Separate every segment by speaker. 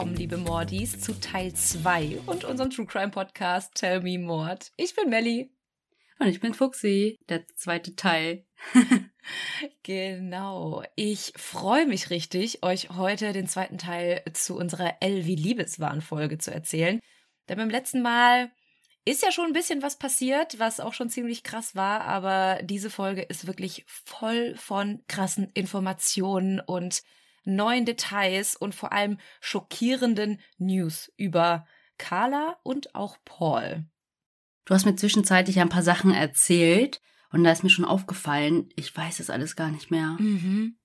Speaker 1: willkommen, liebe Mordis, zu Teil 2 und unserem True Crime Podcast Tell Me Mord. Ich bin Melly.
Speaker 2: Und ich bin Fuxi, der zweite Teil.
Speaker 1: genau. Ich freue mich richtig, euch heute den zweiten Teil zu unserer Elvi Liebeswahn-Folge zu erzählen. Denn beim letzten Mal ist ja schon ein bisschen was passiert, was auch schon ziemlich krass war, aber diese Folge ist wirklich voll von krassen Informationen und neuen Details und vor allem schockierenden News über Carla und auch Paul.
Speaker 2: Du hast mir zwischenzeitlich ein paar Sachen erzählt und da ist mir schon aufgefallen, ich weiß es alles gar nicht mehr.
Speaker 1: Mhm.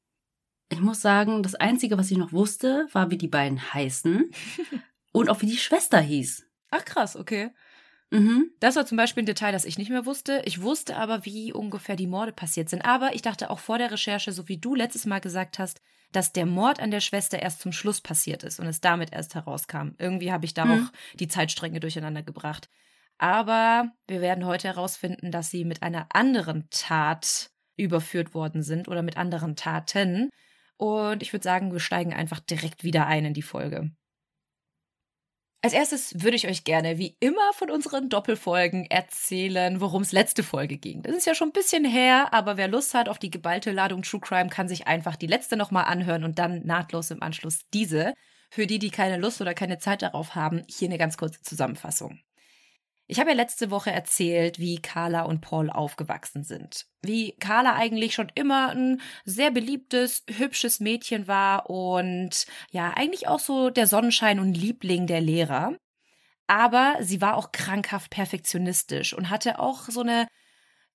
Speaker 2: Ich muss sagen, das Einzige, was ich noch wusste, war, wie die beiden heißen und auch wie die Schwester hieß.
Speaker 1: Ach krass, okay.
Speaker 2: Mhm.
Speaker 1: Das war zum Beispiel ein Detail, das ich nicht mehr wusste. Ich wusste aber, wie ungefähr die Morde passiert sind. Aber ich dachte auch vor der Recherche, so wie du letztes Mal gesagt hast, dass der Mord an der Schwester erst zum Schluss passiert ist und es damit erst herauskam. Irgendwie habe ich da mhm. auch die Zeitstränge durcheinander gebracht. Aber wir werden heute herausfinden, dass sie mit einer anderen Tat überführt worden sind oder mit anderen Taten. Und ich würde sagen, wir steigen einfach direkt wieder ein in die Folge. Als erstes würde ich euch gerne, wie immer, von unseren Doppelfolgen erzählen, worum es letzte Folge ging. Das ist ja schon ein bisschen her, aber wer Lust hat auf die geballte Ladung True Crime, kann sich einfach die letzte nochmal anhören und dann nahtlos im Anschluss diese. Für die, die keine Lust oder keine Zeit darauf haben, hier eine ganz kurze Zusammenfassung. Ich habe ja letzte Woche erzählt, wie Carla und Paul aufgewachsen sind. Wie Carla eigentlich schon immer ein sehr beliebtes, hübsches Mädchen war und ja, eigentlich auch so der Sonnenschein und Liebling der Lehrer. Aber sie war auch krankhaft perfektionistisch und hatte auch so eine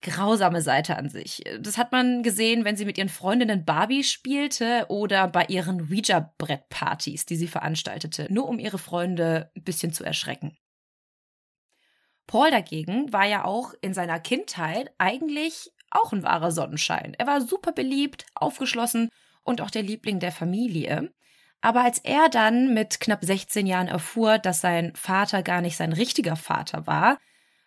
Speaker 1: grausame Seite an sich. Das hat man gesehen, wenn sie mit ihren Freundinnen Barbie spielte oder bei ihren Ouija-Brettpartys, die sie veranstaltete, nur um ihre Freunde ein bisschen zu erschrecken. Paul dagegen war ja auch in seiner Kindheit eigentlich auch ein wahrer Sonnenschein. Er war super beliebt, aufgeschlossen und auch der Liebling der Familie. Aber als er dann mit knapp 16 Jahren erfuhr, dass sein Vater gar nicht sein richtiger Vater war,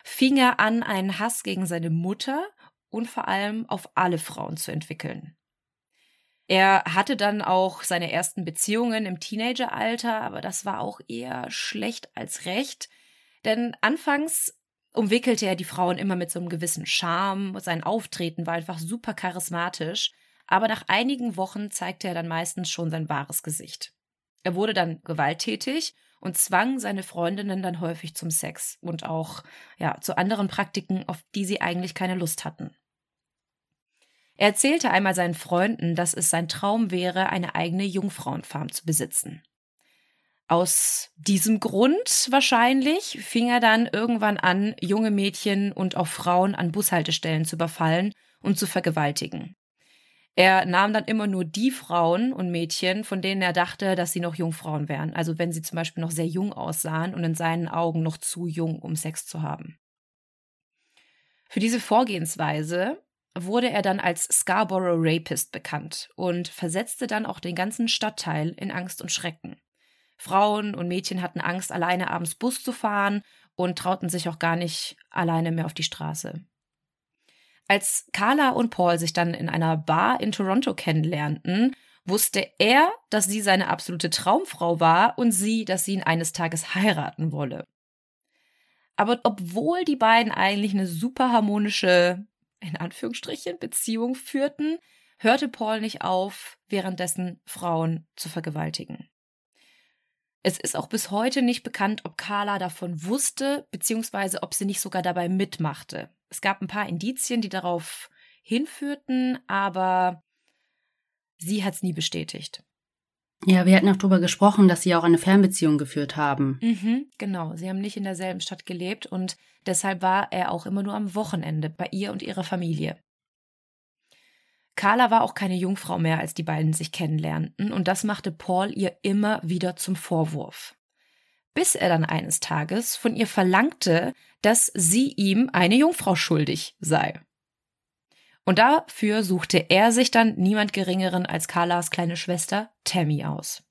Speaker 1: fing er an, einen Hass gegen seine Mutter und vor allem auf alle Frauen zu entwickeln. Er hatte dann auch seine ersten Beziehungen im Teenageralter, aber das war auch eher schlecht als recht. Denn anfangs umwickelte er die Frauen immer mit so einem gewissen Charme. Sein Auftreten war einfach super charismatisch. Aber nach einigen Wochen zeigte er dann meistens schon sein wahres Gesicht. Er wurde dann gewalttätig und zwang seine Freundinnen dann häufig zum Sex und auch ja, zu anderen Praktiken, auf die sie eigentlich keine Lust hatten. Er erzählte einmal seinen Freunden, dass es sein Traum wäre, eine eigene Jungfrauenfarm zu besitzen. Aus diesem Grund wahrscheinlich fing er dann irgendwann an, junge Mädchen und auch Frauen an Bushaltestellen zu überfallen und zu vergewaltigen. Er nahm dann immer nur die Frauen und Mädchen, von denen er dachte, dass sie noch Jungfrauen wären. Also wenn sie zum Beispiel noch sehr jung aussahen und in seinen Augen noch zu jung, um Sex zu haben. Für diese Vorgehensweise wurde er dann als Scarborough Rapist bekannt und versetzte dann auch den ganzen Stadtteil in Angst und Schrecken. Frauen und Mädchen hatten Angst, alleine abends Bus zu fahren und trauten sich auch gar nicht alleine mehr auf die Straße. Als Carla und Paul sich dann in einer Bar in Toronto kennenlernten, wusste er, dass sie seine absolute Traumfrau war und sie, dass sie ihn eines Tages heiraten wolle. Aber obwohl die beiden eigentlich eine super harmonische, in Anführungsstrichen, Beziehung führten, hörte Paul nicht auf, währenddessen Frauen zu vergewaltigen. Es ist auch bis heute nicht bekannt, ob Carla davon wusste, beziehungsweise ob sie nicht sogar dabei mitmachte. Es gab ein paar Indizien, die darauf hinführten, aber sie hat es nie bestätigt.
Speaker 2: Ja, wir hatten auch darüber gesprochen, dass sie auch eine Fernbeziehung geführt haben.
Speaker 1: Mhm, genau, sie haben nicht in derselben Stadt gelebt und deshalb war er auch immer nur am Wochenende bei ihr und ihrer Familie. Carla war auch keine Jungfrau mehr, als die beiden sich kennenlernten, und das machte Paul ihr immer wieder zum Vorwurf. Bis er dann eines Tages von ihr verlangte, dass sie ihm eine Jungfrau schuldig sei. Und dafür suchte er sich dann niemand Geringeren als Carlas kleine Schwester Tammy aus.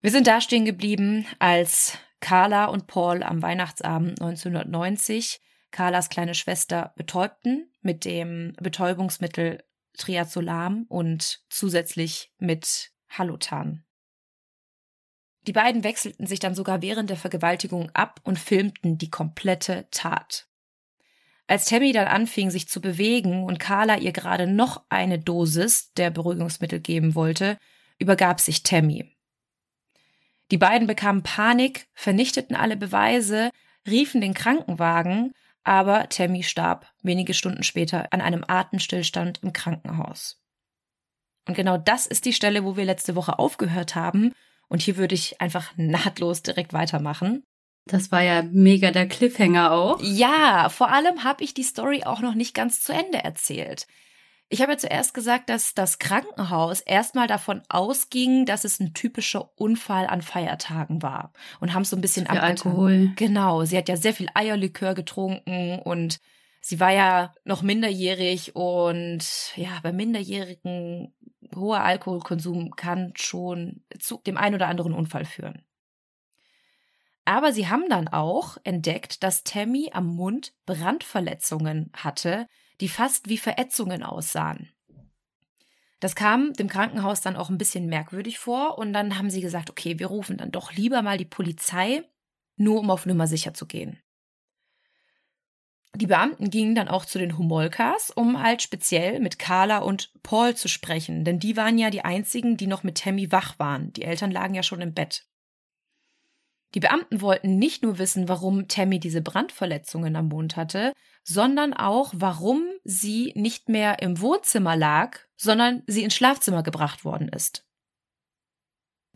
Speaker 1: Wir sind da stehen geblieben, als Carla und Paul am Weihnachtsabend 1990 Carlas kleine Schwester betäubten mit dem Betäubungsmittel Triazolam und zusätzlich mit Hallotan. Die beiden wechselten sich dann sogar während der Vergewaltigung ab und filmten die komplette Tat. Als Tammy dann anfing, sich zu bewegen und Carla ihr gerade noch eine Dosis der Beruhigungsmittel geben wollte, übergab sich Tammy. Die beiden bekamen Panik, vernichteten alle Beweise, riefen den Krankenwagen, aber Tammy starb wenige Stunden später an einem Atemstillstand im Krankenhaus. Und genau das ist die Stelle, wo wir letzte Woche aufgehört haben. Und hier würde ich einfach nahtlos direkt weitermachen.
Speaker 2: Das war ja mega der Cliffhanger auch.
Speaker 1: Ja, vor allem habe ich die Story auch noch nicht ganz zu Ende erzählt. Ich habe ja zuerst gesagt, dass das Krankenhaus erstmal davon ausging, dass es ein typischer Unfall an Feiertagen war und haben so ein bisschen
Speaker 2: Für Alkohol.
Speaker 1: Genau, sie hat ja sehr viel Eierlikör getrunken und sie war ja noch minderjährig und ja, bei Minderjährigen hoher Alkoholkonsum kann schon zu dem einen oder anderen Unfall führen. Aber sie haben dann auch entdeckt, dass Tammy am Mund Brandverletzungen hatte, die fast wie Verätzungen aussahen. Das kam dem Krankenhaus dann auch ein bisschen merkwürdig vor und dann haben sie gesagt, okay, wir rufen dann doch lieber mal die Polizei, nur um auf Nummer sicher zu gehen. Die Beamten gingen dann auch zu den Humolkas, um halt speziell mit Carla und Paul zu sprechen, denn die waren ja die einzigen, die noch mit Tammy wach waren. Die Eltern lagen ja schon im Bett. Die Beamten wollten nicht nur wissen, warum Tammy diese Brandverletzungen am Mund hatte, sondern auch, warum sie nicht mehr im Wohnzimmer lag, sondern sie ins Schlafzimmer gebracht worden ist.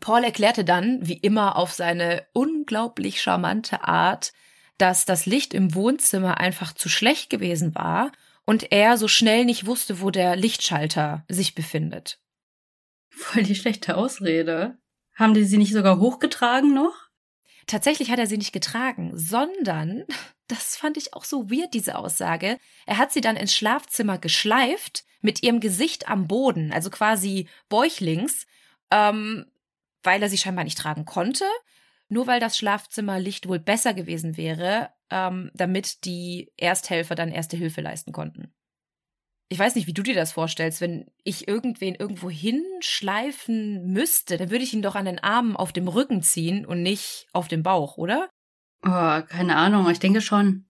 Speaker 1: Paul erklärte dann, wie immer auf seine unglaublich charmante Art, dass das Licht im Wohnzimmer einfach zu schlecht gewesen war und er so schnell nicht wusste, wo der Lichtschalter sich befindet.
Speaker 2: Voll die schlechte Ausrede. Haben die sie nicht sogar hochgetragen noch?
Speaker 1: Tatsächlich hat er sie nicht getragen, sondern, das fand ich auch so weird, diese Aussage, er hat sie dann ins Schlafzimmer geschleift, mit ihrem Gesicht am Boden, also quasi bäuchlings, ähm, weil er sie scheinbar nicht tragen konnte nur weil das Schlafzimmerlicht wohl besser gewesen wäre, ähm, damit die Ersthelfer dann erste Hilfe leisten konnten. Ich weiß nicht, wie du dir das vorstellst, wenn ich irgendwen irgendwo hinschleifen müsste, dann würde ich ihn doch an den Armen auf dem Rücken ziehen und nicht auf dem Bauch, oder?
Speaker 2: Oh, keine Ahnung, ich denke schon.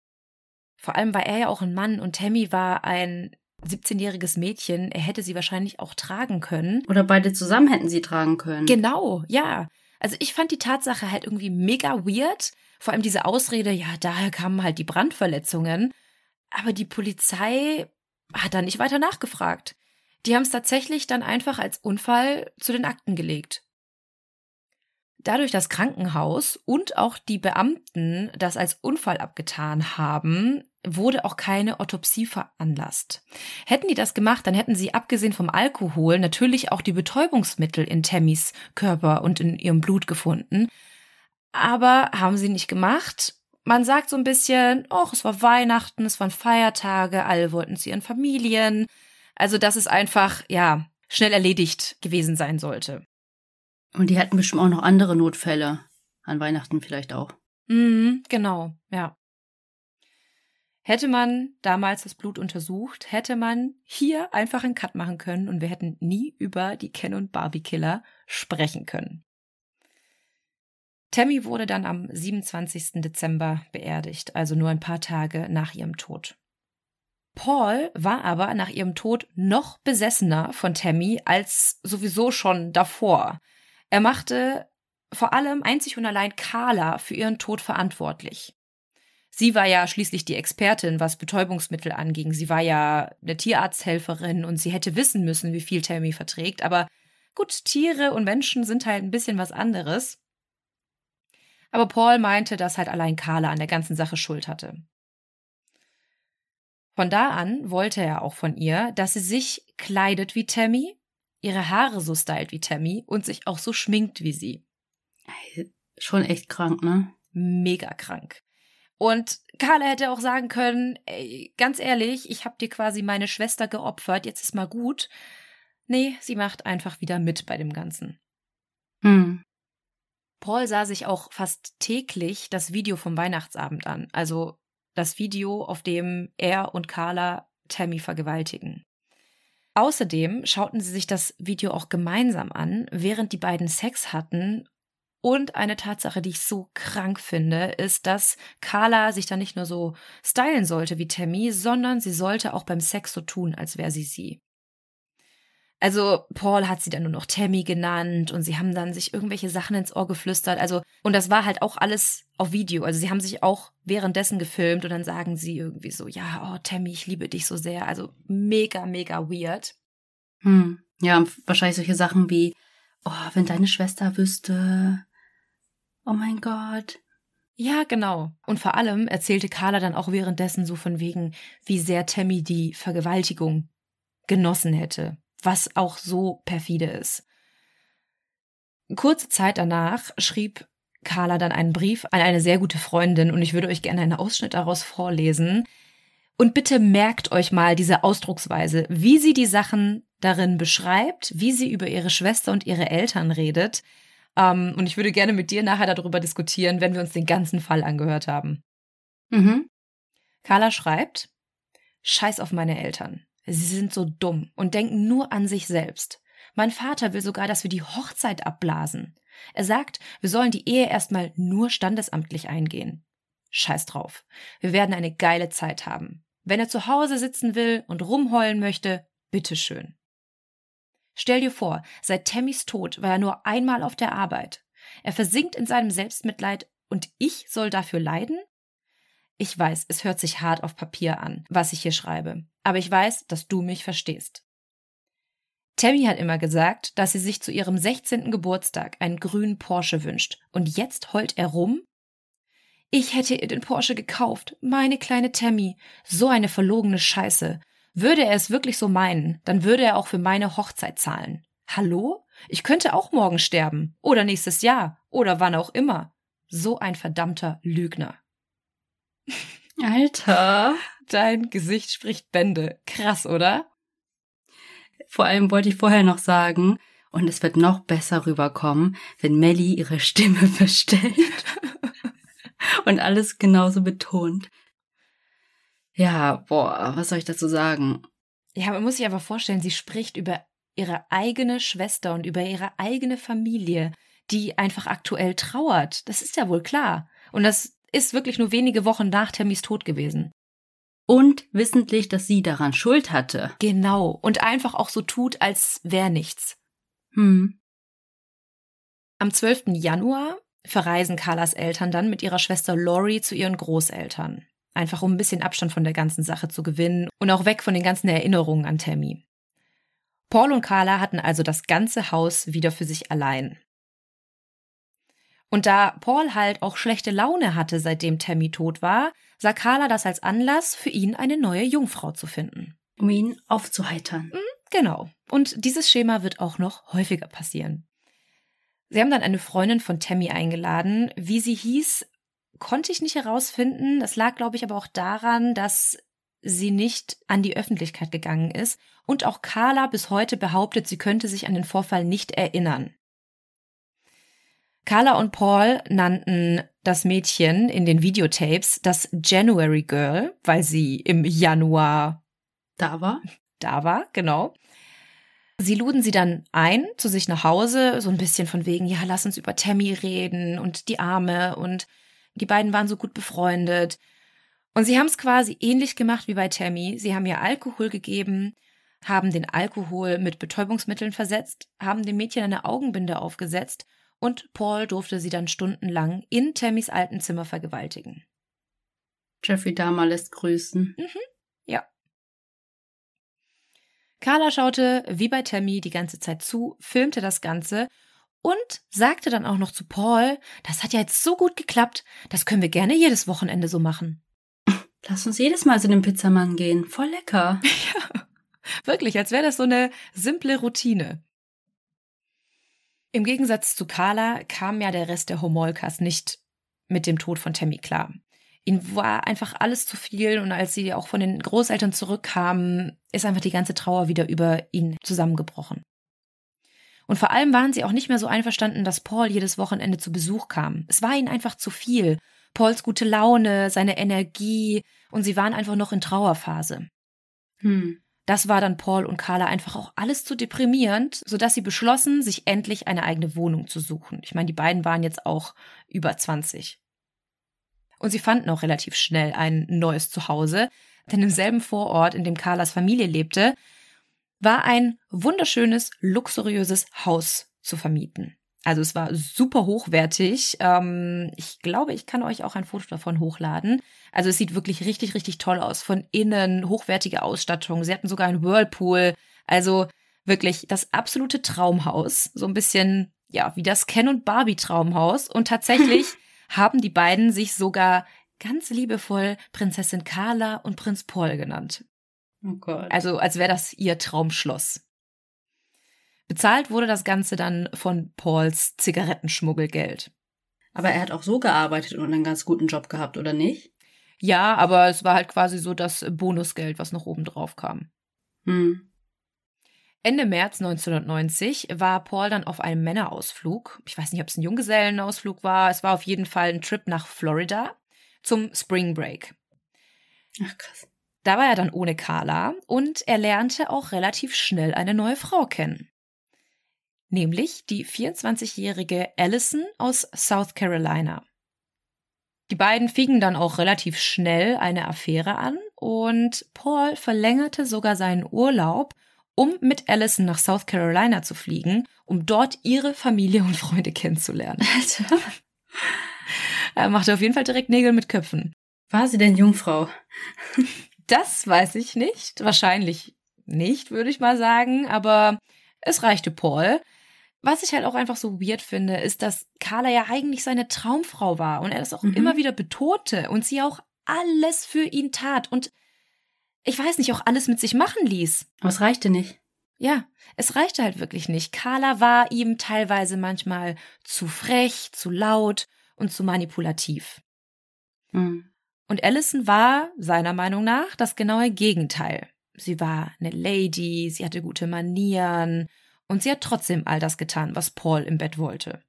Speaker 1: Vor allem war er ja auch ein Mann und Tammy war ein 17-jähriges Mädchen. Er hätte sie wahrscheinlich auch tragen können.
Speaker 2: Oder beide zusammen hätten sie tragen können.
Speaker 1: Genau, ja. Also ich fand die Tatsache halt irgendwie mega weird. Vor allem diese Ausrede, ja, daher kamen halt die Brandverletzungen. Aber die Polizei hat dann nicht weiter nachgefragt. Die haben es tatsächlich dann einfach als Unfall zu den Akten gelegt. Dadurch das Krankenhaus und auch die Beamten das als Unfall abgetan haben, wurde auch keine Autopsie veranlasst. Hätten die das gemacht, dann hätten sie abgesehen vom Alkohol natürlich auch die Betäubungsmittel in Tammys Körper und in ihrem Blut gefunden. Aber haben sie nicht gemacht. Man sagt so ein bisschen, oh, es war Weihnachten, es waren Feiertage, alle wollten zu ihren Familien. Also, dass es einfach, ja, schnell erledigt gewesen sein sollte.
Speaker 2: Und die hatten bestimmt auch noch andere Notfälle. An Weihnachten vielleicht auch.
Speaker 1: Mhm, genau, ja. Hätte man damals das Blut untersucht, hätte man hier einfach einen Cut machen können und wir hätten nie über die Ken und Barbie Killer sprechen können. Tammy wurde dann am 27. Dezember beerdigt, also nur ein paar Tage nach ihrem Tod. Paul war aber nach ihrem Tod noch besessener von Tammy als sowieso schon davor. Er machte vor allem einzig und allein Carla für ihren Tod verantwortlich. Sie war ja schließlich die Expertin, was Betäubungsmittel anging. Sie war ja eine Tierarzthelferin und sie hätte wissen müssen, wie viel Tammy verträgt. Aber gut, Tiere und Menschen sind halt ein bisschen was anderes. Aber Paul meinte, dass halt allein Carla an der ganzen Sache Schuld hatte. Von da an wollte er auch von ihr, dass sie sich kleidet wie Tammy, ihre Haare so stylt wie Tammy und sich auch so schminkt wie sie.
Speaker 2: Schon echt krank, ne?
Speaker 1: Mega krank. Und Carla hätte auch sagen können, ey, ganz ehrlich, ich habe dir quasi meine Schwester geopfert, jetzt ist mal gut. Nee, sie macht einfach wieder mit bei dem Ganzen.
Speaker 2: Hm.
Speaker 1: Paul sah sich auch fast täglich das Video vom Weihnachtsabend an, also das Video, auf dem er und Carla Tammy vergewaltigen. Außerdem schauten sie sich das Video auch gemeinsam an, während die beiden Sex hatten. Und eine Tatsache, die ich so krank finde, ist, dass Carla sich da nicht nur so stylen sollte wie Tammy, sondern sie sollte auch beim Sex so tun, als wäre sie sie. Also Paul hat sie dann nur noch Tammy genannt und sie haben dann sich irgendwelche Sachen ins Ohr geflüstert. Also und das war halt auch alles auf Video. Also sie haben sich auch währenddessen gefilmt und dann sagen sie irgendwie so, ja, oh Tammy, ich liebe dich so sehr. Also mega, mega weird.
Speaker 2: Hm. Ja, wahrscheinlich solche Sachen wie, oh, wenn deine Schwester wüsste. Oh mein Gott.
Speaker 1: Ja, genau. Und vor allem erzählte Carla dann auch währenddessen so von wegen, wie sehr Tammy die Vergewaltigung genossen hätte was auch so perfide ist. Kurze Zeit danach schrieb Carla dann einen Brief an eine sehr gute Freundin und ich würde euch gerne einen Ausschnitt daraus vorlesen. Und bitte merkt euch mal diese Ausdrucksweise, wie sie die Sachen darin beschreibt, wie sie über ihre Schwester und ihre Eltern redet. Ähm, und ich würde gerne mit dir nachher darüber diskutieren, wenn wir uns den ganzen Fall angehört haben. Mhm. Carla schreibt, Scheiß auf meine Eltern. Sie sind so dumm und denken nur an sich selbst. Mein Vater will sogar, dass wir die Hochzeit abblasen. Er sagt, wir sollen die Ehe erstmal nur standesamtlich eingehen. Scheiß drauf. Wir werden eine geile Zeit haben. Wenn er zu Hause sitzen will und rumheulen möchte, bitteschön. Stell dir vor, seit Tammys Tod war er nur einmal auf der Arbeit. Er versinkt in seinem Selbstmitleid und ich soll dafür leiden? Ich weiß, es hört sich hart auf Papier an, was ich hier schreibe, aber ich weiß, dass du mich verstehst. Tammy hat immer gesagt, dass sie sich zu ihrem 16. Geburtstag einen grünen Porsche wünscht, und jetzt heult er rum? Ich hätte ihr den Porsche gekauft, meine kleine Tammy, so eine verlogene Scheiße. Würde er es wirklich so meinen, dann würde er auch für meine Hochzeit zahlen. Hallo? Ich könnte auch morgen sterben, oder nächstes Jahr, oder wann auch immer. So ein verdammter Lügner.
Speaker 2: Alter.
Speaker 1: Dein Gesicht spricht Bände. Krass, oder?
Speaker 2: Vor allem wollte ich vorher noch sagen, und es wird noch besser rüberkommen, wenn Melly ihre Stimme verstellt und alles genauso betont. Ja, boah, was soll ich dazu sagen?
Speaker 1: Ja, man muss sich aber vorstellen, sie spricht über ihre eigene Schwester und über ihre eigene Familie, die einfach aktuell trauert. Das ist ja wohl klar. Und das ist wirklich nur wenige Wochen nach Tammys Tod gewesen.
Speaker 2: Und wissentlich, dass sie daran Schuld hatte.
Speaker 1: Genau. Und einfach auch so tut, als wäre nichts.
Speaker 2: Hm.
Speaker 1: Am 12. Januar verreisen Carlas Eltern dann mit ihrer Schwester Lori zu ihren Großeltern. Einfach um ein bisschen Abstand von der ganzen Sache zu gewinnen und auch weg von den ganzen Erinnerungen an Tammy. Paul und Carla hatten also das ganze Haus wieder für sich allein. Und da Paul halt auch schlechte Laune hatte, seitdem Tammy tot war, sah Carla das als Anlass, für ihn eine neue Jungfrau zu finden.
Speaker 2: Um ihn aufzuheitern.
Speaker 1: Mhm, genau. Und dieses Schema wird auch noch häufiger passieren. Sie haben dann eine Freundin von Tammy eingeladen. Wie sie hieß, konnte ich nicht herausfinden. Das lag, glaube ich, aber auch daran, dass sie nicht an die Öffentlichkeit gegangen ist und auch Carla bis heute behauptet, sie könnte sich an den Vorfall nicht erinnern. Carla und Paul nannten das Mädchen in den Videotapes das January Girl, weil sie im Januar
Speaker 2: da war.
Speaker 1: Da war, genau. Sie luden sie dann ein zu sich nach Hause, so ein bisschen von wegen, ja, lass uns über Tammy reden und die Arme und die beiden waren so gut befreundet. Und sie haben es quasi ähnlich gemacht wie bei Tammy. Sie haben ihr Alkohol gegeben, haben den Alkohol mit Betäubungsmitteln versetzt, haben dem Mädchen eine Augenbinde aufgesetzt und Paul durfte sie dann stundenlang in Tammys alten Zimmer vergewaltigen.
Speaker 2: Jeffrey Dahmer lässt grüßen.
Speaker 1: Mhm, ja. Carla schaute wie bei Tammy die ganze Zeit zu, filmte das Ganze und sagte dann auch noch zu Paul, das hat ja jetzt so gut geklappt, das können wir gerne jedes Wochenende so machen.
Speaker 2: Lass uns jedes Mal zu dem Pizzamann gehen, voll lecker.
Speaker 1: Ja, wirklich, als wäre das so eine simple Routine. Im Gegensatz zu Carla kam ja der Rest der Homolkas nicht mit dem Tod von Tammy klar. Ihnen war einfach alles zu viel und als sie auch von den Großeltern zurückkamen, ist einfach die ganze Trauer wieder über ihn zusammengebrochen. Und vor allem waren sie auch nicht mehr so einverstanden, dass Paul jedes Wochenende zu Besuch kam. Es war ihnen einfach zu viel. Pauls gute Laune, seine Energie und sie waren einfach noch in Trauerphase.
Speaker 2: Hm.
Speaker 1: Das war dann Paul und Carla einfach auch alles zu deprimierend, sodass sie beschlossen, sich endlich eine eigene Wohnung zu suchen. Ich meine, die beiden waren jetzt auch über 20. Und sie fanden auch relativ schnell ein neues Zuhause, denn im selben Vorort, in dem Carlas Familie lebte, war ein wunderschönes, luxuriöses Haus zu vermieten. Also es war super hochwertig. Ähm, ich glaube, ich kann euch auch ein Foto davon hochladen. Also es sieht wirklich richtig, richtig toll aus. Von innen hochwertige Ausstattung. Sie hatten sogar einen Whirlpool. Also wirklich das absolute Traumhaus. So ein bisschen, ja, wie das Ken und Barbie Traumhaus. Und tatsächlich haben die beiden sich sogar ganz liebevoll Prinzessin Carla und Prinz Paul genannt.
Speaker 2: Oh Gott.
Speaker 1: Also als wäre das ihr Traumschloss. Bezahlt wurde das Ganze dann von Pauls Zigarettenschmuggelgeld.
Speaker 2: Aber er hat auch so gearbeitet und einen ganz guten Job gehabt, oder nicht?
Speaker 1: Ja, aber es war halt quasi so das Bonusgeld, was noch oben drauf kam.
Speaker 2: Hm.
Speaker 1: Ende März 1990 war Paul dann auf einem Männerausflug. Ich weiß nicht, ob es ein Junggesellenausflug war. Es war auf jeden Fall ein Trip nach Florida zum Spring Break.
Speaker 2: Ach krass.
Speaker 1: Da war er dann ohne Carla und er lernte auch relativ schnell eine neue Frau kennen nämlich die 24-jährige Allison aus South Carolina. Die beiden fingen dann auch relativ schnell eine Affäre an und Paul verlängerte sogar seinen Urlaub, um mit Allison nach South Carolina zu fliegen, um dort ihre Familie und Freunde kennenzulernen.
Speaker 2: Alter.
Speaker 1: Er machte auf jeden Fall direkt Nägel mit Köpfen.
Speaker 2: War sie denn Jungfrau?
Speaker 1: Das weiß ich nicht. Wahrscheinlich nicht, würde ich mal sagen. Aber es reichte Paul. Was ich halt auch einfach so weird finde, ist, dass Carla ja eigentlich seine Traumfrau war und er das auch mhm. immer wieder betonte und sie auch alles für ihn tat und ich weiß nicht, auch alles mit sich machen ließ.
Speaker 2: Aber es reichte nicht.
Speaker 1: Ja, es reichte halt wirklich nicht. Carla war ihm teilweise manchmal zu frech, zu laut und zu manipulativ.
Speaker 2: Mhm.
Speaker 1: Und Allison war, seiner Meinung nach, das genaue Gegenteil. Sie war eine Lady, sie hatte gute Manieren und sie hat trotzdem all das getan, was Paul im Bett wollte.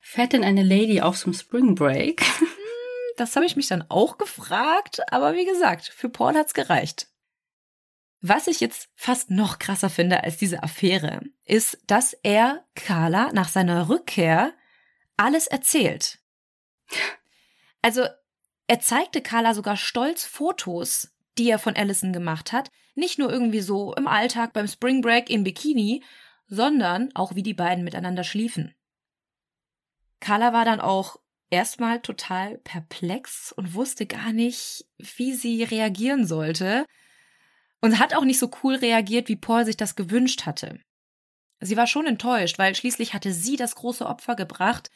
Speaker 2: Fährt denn eine Lady auch zum Spring Break? Hm,
Speaker 1: das habe ich mich dann auch gefragt, aber wie gesagt, für Paul hat's gereicht. Was ich jetzt fast noch krasser finde als diese Affäre, ist, dass er Carla nach seiner Rückkehr alles erzählt. Also, er zeigte Carla sogar stolz Fotos, die er von Allison gemacht hat, nicht nur irgendwie so im Alltag beim Spring Break in Bikini, sondern auch wie die beiden miteinander schliefen. Carla war dann auch erstmal total perplex und wusste gar nicht, wie sie reagieren sollte und hat auch nicht so cool reagiert, wie Paul sich das gewünscht hatte. Sie war schon enttäuscht, weil schließlich hatte sie das große Opfer gebracht,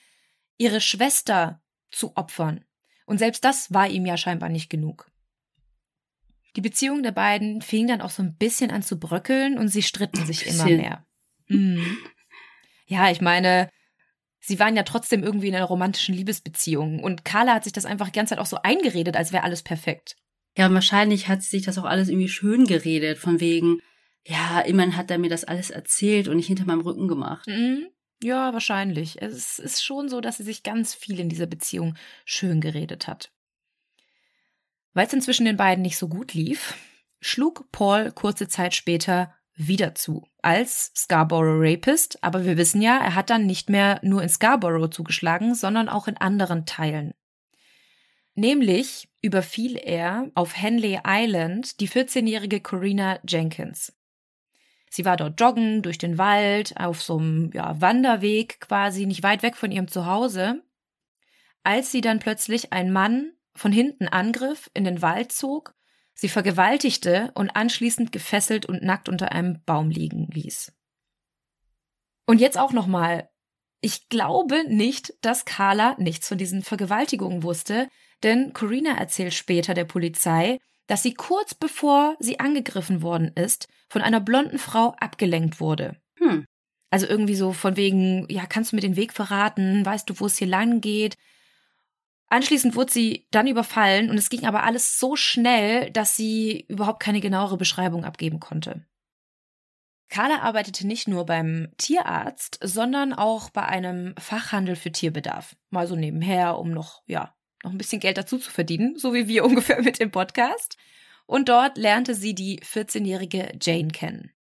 Speaker 1: ihre Schwester zu opfern. Und selbst das war ihm ja scheinbar nicht genug. Die Beziehung der beiden fing dann auch so ein bisschen an zu bröckeln und sie stritten sich immer mehr. Mhm. Ja, ich meine, sie waren ja trotzdem irgendwie in einer romantischen Liebesbeziehung und Carla hat sich das einfach die ganze Zeit auch so eingeredet, als wäre alles perfekt.
Speaker 2: Ja, und wahrscheinlich hat sie sich das auch alles irgendwie schön geredet, von wegen, ja, immerhin hat er mir das alles erzählt und nicht hinter meinem Rücken gemacht.
Speaker 1: Mhm. Ja, wahrscheinlich. Es ist schon so, dass sie sich ganz viel in dieser Beziehung schön geredet hat. Weil es inzwischen den beiden nicht so gut lief, schlug Paul kurze Zeit später wieder zu als Scarborough Rapist, aber wir wissen ja, er hat dann nicht mehr nur in Scarborough zugeschlagen, sondern auch in anderen Teilen. Nämlich überfiel er auf Henley Island die 14-jährige Corina Jenkins. Sie war dort joggen durch den Wald auf so einem ja, Wanderweg quasi nicht weit weg von ihrem Zuhause, als sie dann plötzlich ein Mann von hinten angriff, in den Wald zog, sie vergewaltigte und anschließend gefesselt und nackt unter einem Baum liegen ließ. Und jetzt auch nochmal. Ich glaube nicht, dass Carla nichts von diesen Vergewaltigungen wusste, denn Corina erzählt später der Polizei, dass sie kurz bevor sie angegriffen worden ist, von einer blonden Frau abgelenkt wurde.
Speaker 2: Hm.
Speaker 1: Also irgendwie so von wegen, ja, kannst du mir den Weg verraten? Weißt du, wo es hier lang geht? Anschließend wurde sie dann überfallen und es ging aber alles so schnell, dass sie überhaupt keine genauere Beschreibung abgeben konnte. Carla arbeitete nicht nur beim Tierarzt, sondern auch bei einem Fachhandel für Tierbedarf. Mal so nebenher, um noch, ja, noch ein bisschen Geld dazu zu verdienen, so wie wir ungefähr mit dem Podcast. Und dort lernte sie die 14-jährige Jane kennen.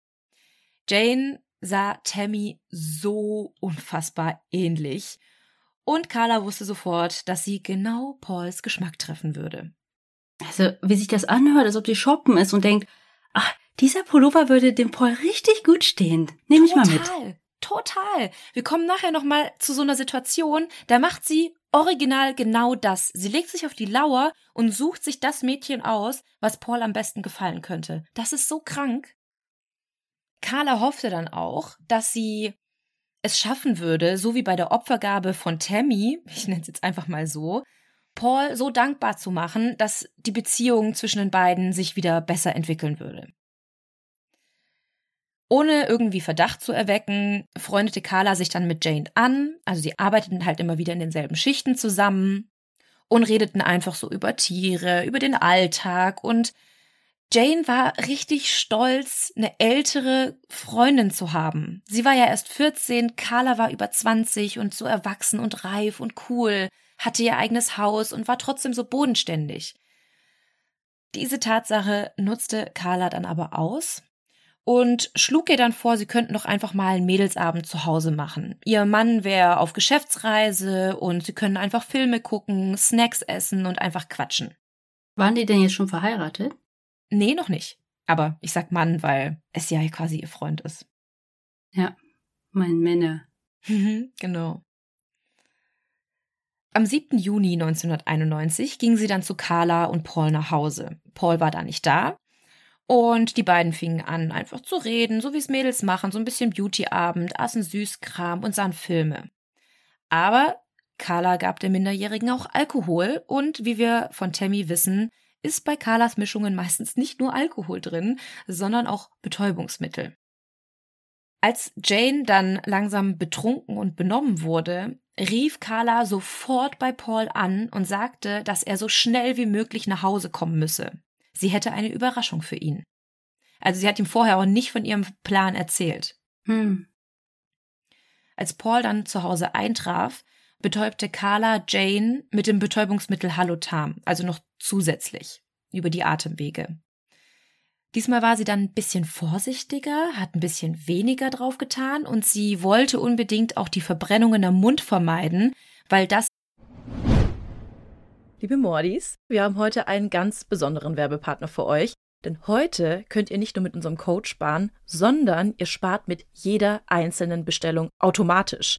Speaker 1: Jane sah Tammy so unfassbar ähnlich. Und Carla wusste sofort, dass sie genau Pauls Geschmack treffen würde.
Speaker 2: Also, wie sich das anhört, als ob sie shoppen ist und denkt, ach, dieser Pullover würde dem Paul richtig gut stehen. Nehme ich mal mit.
Speaker 1: Total, total. Wir kommen nachher noch mal zu so einer Situation, da macht sie original genau das. Sie legt sich auf die Lauer und sucht sich das Mädchen aus, was Paul am besten gefallen könnte. Das ist so krank. Carla hoffte dann auch, dass sie es schaffen würde, so wie bei der Opfergabe von Tammy, ich nenne es jetzt einfach mal so, Paul so dankbar zu machen, dass die Beziehung zwischen den beiden sich wieder besser entwickeln würde. Ohne irgendwie Verdacht zu erwecken, freundete Carla sich dann mit Jane an, also sie arbeiteten halt immer wieder in denselben Schichten zusammen und redeten einfach so über Tiere, über den Alltag und Jane war richtig stolz, eine ältere Freundin zu haben. Sie war ja erst 14, Carla war über 20 und so erwachsen und reif und cool, hatte ihr eigenes Haus und war trotzdem so bodenständig. Diese Tatsache nutzte Carla dann aber aus und schlug ihr dann vor, sie könnten doch einfach mal einen Mädelsabend zu Hause machen. Ihr Mann wäre auf Geschäftsreise und sie können einfach Filme gucken, Snacks essen und einfach quatschen.
Speaker 2: Waren die denn jetzt schon verheiratet?
Speaker 1: Nee, noch nicht. Aber ich sag Mann, weil es ja quasi ihr Freund ist.
Speaker 2: Ja, mein Männer.
Speaker 1: genau. Am 7. Juni 1991 ging sie dann zu Carla und Paul nach Hause. Paul war da nicht da. Und die beiden fingen an, einfach zu reden, so wie es Mädels machen, so ein bisschen Beautyabend, aßen Süßkram und sahen Filme. Aber Carla gab der Minderjährigen auch Alkohol und wie wir von Tammy wissen, ist bei Carlas Mischungen meistens nicht nur Alkohol drin, sondern auch Betäubungsmittel. Als Jane dann langsam betrunken und benommen wurde, rief Carla sofort bei Paul an und sagte, dass er so schnell wie möglich nach Hause kommen müsse. Sie hätte eine Überraschung für ihn. Also sie hat ihm vorher auch nicht von ihrem Plan erzählt.
Speaker 2: Hm.
Speaker 1: Als Paul dann zu Hause eintraf, betäubte Carla Jane mit dem Betäubungsmittel Halotam, also noch zusätzlich über die Atemwege. Diesmal war sie dann ein bisschen vorsichtiger, hat ein bisschen weniger drauf getan und sie wollte unbedingt auch die Verbrennungen am Mund vermeiden, weil das
Speaker 3: Liebe Mordis, wir haben heute einen ganz besonderen Werbepartner für euch, denn heute könnt ihr nicht nur mit unserem Code sparen, sondern ihr spart mit jeder einzelnen Bestellung automatisch.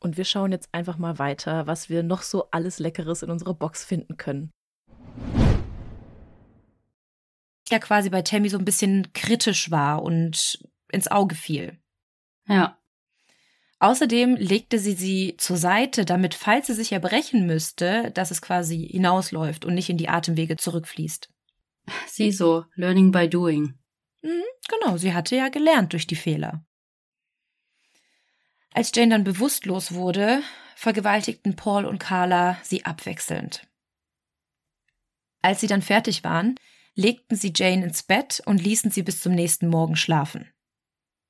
Speaker 3: Und wir schauen jetzt einfach mal weiter, was wir noch so alles Leckeres in unserer Box finden können.
Speaker 1: Ja, quasi bei Tammy so ein bisschen kritisch war und ins Auge fiel.
Speaker 2: Ja.
Speaker 1: Außerdem legte sie sie zur Seite, damit, falls sie sich erbrechen müsste, dass es quasi hinausläuft und nicht in die Atemwege zurückfließt.
Speaker 2: Sie so, learning by doing.
Speaker 1: Mhm, genau, sie hatte ja gelernt durch die Fehler. Als Jane dann bewusstlos wurde, vergewaltigten Paul und Carla sie abwechselnd. Als sie dann fertig waren, legten sie Jane ins Bett und ließen sie bis zum nächsten Morgen schlafen.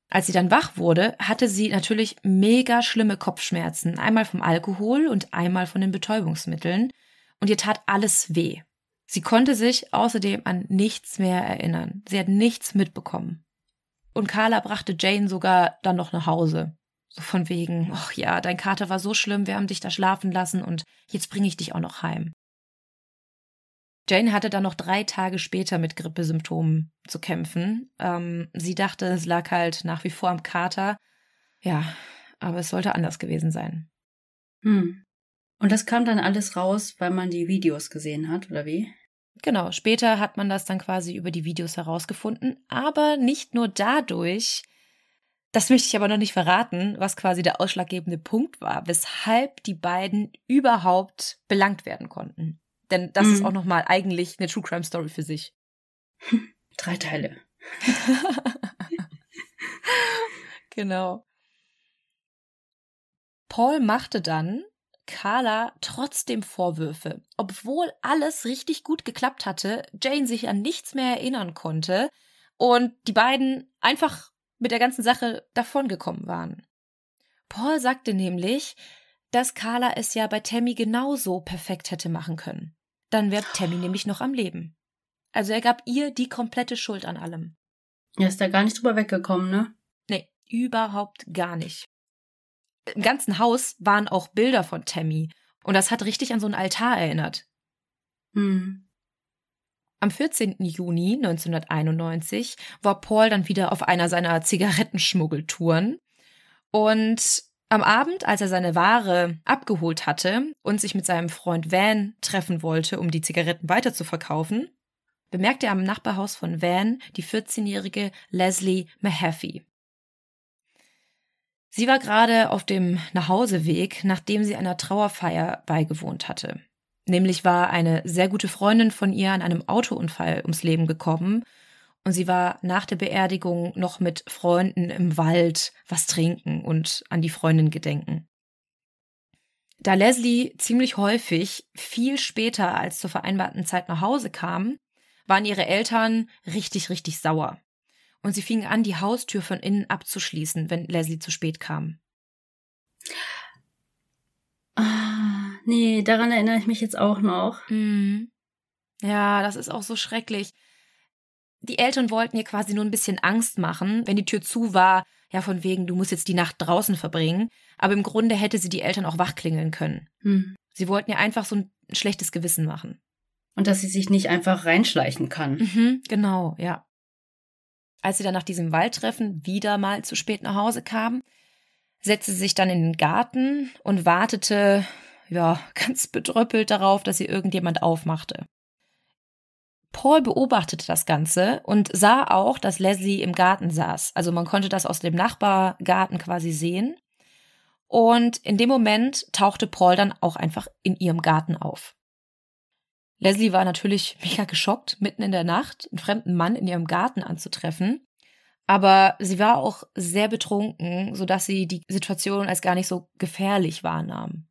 Speaker 1: Als sie dann wach wurde, hatte sie natürlich mega schlimme Kopfschmerzen, einmal vom Alkohol und einmal von den Betäubungsmitteln, und ihr tat alles weh. Sie konnte sich außerdem an nichts mehr erinnern. Sie hat nichts mitbekommen. Und Carla brachte Jane sogar dann noch nach Hause. So von wegen, ach ja, dein Kater war so schlimm, wir haben dich da schlafen lassen und jetzt bringe ich dich auch noch heim. Jane hatte dann noch drei Tage später mit Grippesymptomen zu kämpfen. Ähm, sie dachte, es lag halt nach wie vor am Kater. Ja, aber es sollte anders gewesen sein.
Speaker 2: Hm. Und das kam dann alles raus, weil man die Videos gesehen hat, oder wie?
Speaker 1: Genau, später hat man das dann quasi über die Videos herausgefunden, aber nicht nur dadurch, das möchte ich aber noch nicht verraten, was quasi der ausschlaggebende Punkt war, weshalb die beiden überhaupt belangt werden konnten. Denn das mhm. ist auch nochmal eigentlich eine True Crime Story für sich.
Speaker 2: Drei Teile.
Speaker 1: genau. Paul machte dann Carla trotzdem Vorwürfe. Obwohl alles richtig gut geklappt hatte, Jane sich an nichts mehr erinnern konnte und die beiden einfach mit der ganzen Sache davongekommen waren. Paul sagte nämlich, dass Carla es ja bei Tammy genauso perfekt hätte machen können. Dann wäre Tammy nämlich noch am Leben. Also er gab ihr die komplette Schuld an allem.
Speaker 2: Er ist da gar nicht drüber weggekommen, ne?
Speaker 1: Nee, überhaupt gar nicht. Im ganzen Haus waren auch Bilder von Tammy und das hat richtig an so einen Altar erinnert.
Speaker 2: Hm.
Speaker 1: Am 14. Juni 1991 war Paul dann wieder auf einer seiner Zigarettenschmuggeltouren. Und am Abend, als er seine Ware abgeholt hatte und sich mit seinem Freund Van treffen wollte, um die Zigaretten weiterzuverkaufen, bemerkte er am Nachbarhaus von Van die 14-jährige Leslie Mahaffey. Sie war gerade auf dem Nachhauseweg, nachdem sie einer Trauerfeier beigewohnt hatte. Nämlich war eine sehr gute Freundin von ihr an einem Autounfall ums Leben gekommen und sie war nach der Beerdigung noch mit Freunden im Wald was trinken und an die Freundin gedenken. Da Leslie ziemlich häufig viel später als zur vereinbarten Zeit nach Hause kam, waren ihre Eltern richtig, richtig sauer. Und sie fingen an, die Haustür von innen abzuschließen, wenn Leslie zu spät kam.
Speaker 2: Nee, daran erinnere ich mich jetzt auch noch.
Speaker 1: Mhm. Ja, das ist auch so schrecklich. Die Eltern wollten ihr quasi nur ein bisschen Angst machen, wenn die Tür zu war, ja, von wegen, du musst jetzt die Nacht draußen verbringen. Aber im Grunde hätte sie die Eltern auch wachklingeln können.
Speaker 2: Hm.
Speaker 1: Sie wollten ihr einfach so ein schlechtes Gewissen machen.
Speaker 2: Und dass sie sich nicht einfach reinschleichen kann.
Speaker 1: Mhm, genau, ja. Als sie dann nach diesem Waldtreffen wieder mal zu spät nach Hause kam, setzte sie sich dann in den Garten und wartete, ja, ganz bedröppelt darauf, dass sie irgendjemand aufmachte. Paul beobachtete das Ganze und sah auch, dass Leslie im Garten saß. Also man konnte das aus dem Nachbargarten quasi sehen. Und in dem Moment tauchte Paul dann auch einfach in ihrem Garten auf. Leslie war natürlich mega geschockt, mitten in der Nacht einen fremden Mann in ihrem Garten anzutreffen. Aber sie war auch sehr betrunken, sodass sie die Situation als gar nicht so gefährlich wahrnahm.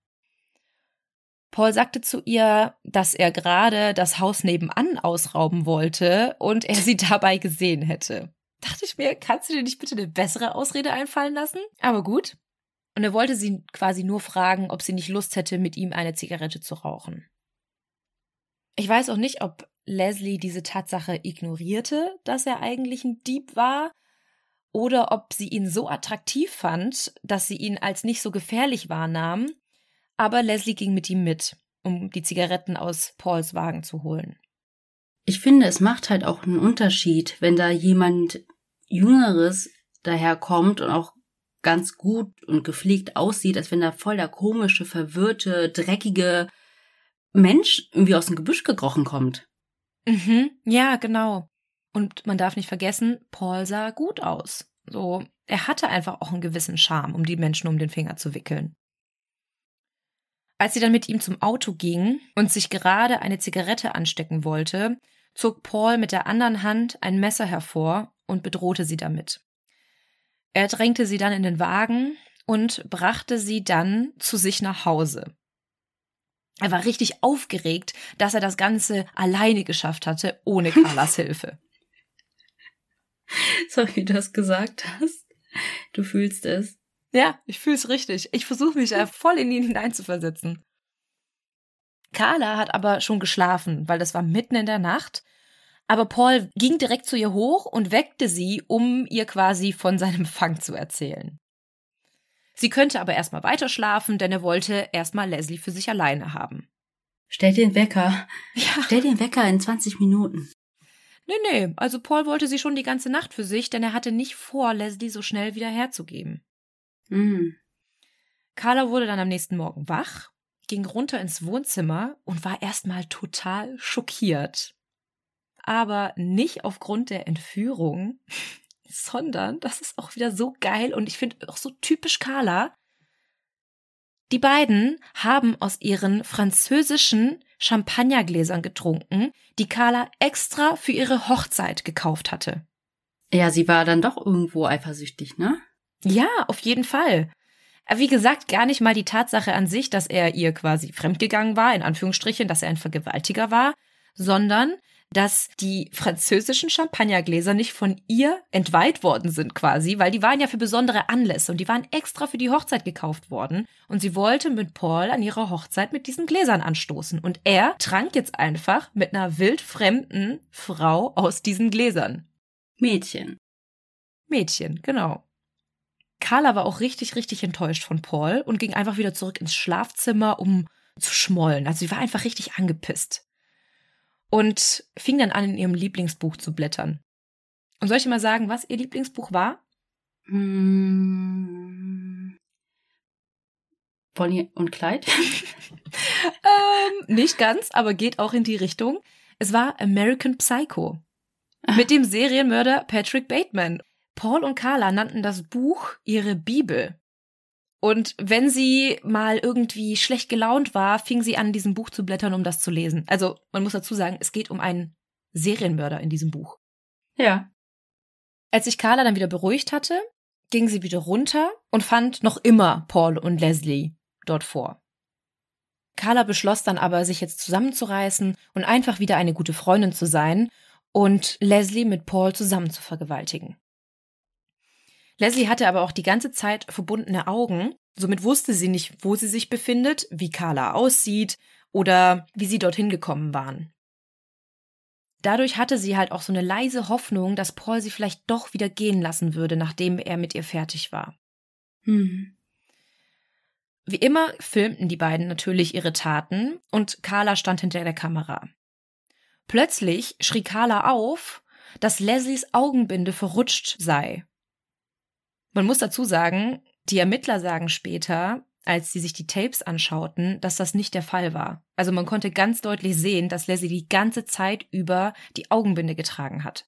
Speaker 1: Paul sagte zu ihr, dass er gerade das Haus nebenan ausrauben wollte und er sie dabei gesehen hätte. Dachte ich mir, kannst du dir nicht bitte eine bessere Ausrede einfallen lassen? Aber gut. Und er wollte sie quasi nur fragen, ob sie nicht Lust hätte, mit ihm eine Zigarette zu rauchen. Ich weiß auch nicht, ob Leslie diese Tatsache ignorierte, dass er eigentlich ein Dieb war, oder ob sie ihn so attraktiv fand, dass sie ihn als nicht so gefährlich wahrnahm aber Leslie ging mit ihm mit, um die Zigaretten aus Pauls Wagen zu holen.
Speaker 2: Ich finde, es macht halt auch einen Unterschied, wenn da jemand Jüngeres daherkommt und auch ganz gut und gepflegt aussieht, als wenn da voll der komische, verwirrte, dreckige Mensch irgendwie aus dem Gebüsch gekrochen kommt.
Speaker 1: Mhm, ja, genau. Und man darf nicht vergessen, Paul sah gut aus. So, er hatte einfach auch einen gewissen Charme, um die Menschen um den Finger zu wickeln. Als sie dann mit ihm zum Auto ging und sich gerade eine Zigarette anstecken wollte, zog Paul mit der anderen Hand ein Messer hervor und bedrohte sie damit. Er drängte sie dann in den Wagen und brachte sie dann zu sich nach Hause. Er war richtig aufgeregt, dass er das Ganze alleine geschafft hatte, ohne Carlas Hilfe.
Speaker 2: So wie du das gesagt hast. Du fühlst es.
Speaker 1: Ja, ich fühle es richtig. Ich versuche mich da voll in ihn hineinzuversetzen. Carla hat aber schon geschlafen, weil das war mitten in der Nacht. Aber Paul ging direkt zu ihr hoch und weckte sie, um ihr quasi von seinem Fang zu erzählen. Sie könnte aber erstmal weiter schlafen, denn er wollte erstmal Leslie für sich alleine haben.
Speaker 2: Stell den Wecker. Ja. Stell den Wecker in 20 Minuten.
Speaker 1: Nee, nee, also Paul wollte sie schon die ganze Nacht für sich, denn er hatte nicht vor, Leslie so schnell wieder herzugeben. Mhm. Carla wurde dann am nächsten Morgen wach, ging runter ins Wohnzimmer und war erstmal total schockiert. Aber nicht aufgrund der Entführung, sondern das ist auch wieder so geil und ich finde auch so typisch Carla. Die beiden haben aus ihren französischen Champagnergläsern getrunken, die Carla extra für ihre Hochzeit gekauft hatte.
Speaker 2: Ja, sie war dann doch irgendwo eifersüchtig, ne?
Speaker 1: Ja, auf jeden Fall. Wie gesagt, gar nicht mal die Tatsache an sich, dass er ihr quasi fremdgegangen war, in Anführungsstrichen, dass er ein Vergewaltiger war, sondern dass die französischen Champagnergläser nicht von ihr entweiht worden sind quasi, weil die waren ja für besondere Anlässe und die waren extra für die Hochzeit gekauft worden und sie wollte mit Paul an ihrer Hochzeit mit diesen Gläsern anstoßen und er trank jetzt einfach mit einer wildfremden Frau aus diesen Gläsern.
Speaker 2: Mädchen.
Speaker 1: Mädchen, genau. Carla war auch richtig, richtig enttäuscht von Paul und ging einfach wieder zurück ins Schlafzimmer, um zu schmollen. Also sie war einfach richtig angepisst. Und fing dann an, in ihrem Lieblingsbuch zu blättern. Und soll ich mal sagen, was ihr Lieblingsbuch war?
Speaker 2: Hm. Bonnie und Clyde?
Speaker 1: ähm, nicht ganz, aber geht auch in die Richtung. Es war American Psycho. Mit dem Serienmörder Patrick Bateman. Paul und Carla nannten das Buch ihre Bibel. Und wenn sie mal irgendwie schlecht gelaunt war, fing sie an, diesem Buch zu blättern, um das zu lesen. Also, man muss dazu sagen, es geht um einen Serienmörder in diesem Buch.
Speaker 2: Ja.
Speaker 1: Als sich Carla dann wieder beruhigt hatte, ging sie wieder runter und fand noch immer Paul und Leslie dort vor. Carla beschloss dann aber, sich jetzt zusammenzureißen und einfach wieder eine gute Freundin zu sein und Leslie mit Paul zusammen zu vergewaltigen. Leslie hatte aber auch die ganze Zeit verbundene Augen, somit wusste sie nicht, wo sie sich befindet, wie Carla aussieht oder wie sie dorthin gekommen waren. Dadurch hatte sie halt auch so eine leise Hoffnung, dass Paul sie vielleicht doch wieder gehen lassen würde, nachdem er mit ihr fertig war. Hm. Wie immer filmten die beiden natürlich ihre Taten und Carla stand hinter der Kamera. Plötzlich schrie Carla auf dass Leslies Augenbinde verrutscht sei. Man muss dazu sagen, die Ermittler sagen später, als sie sich die Tapes anschauten, dass das nicht der Fall war. Also man konnte ganz deutlich sehen, dass Leslie die ganze Zeit über die Augenbinde getragen hat.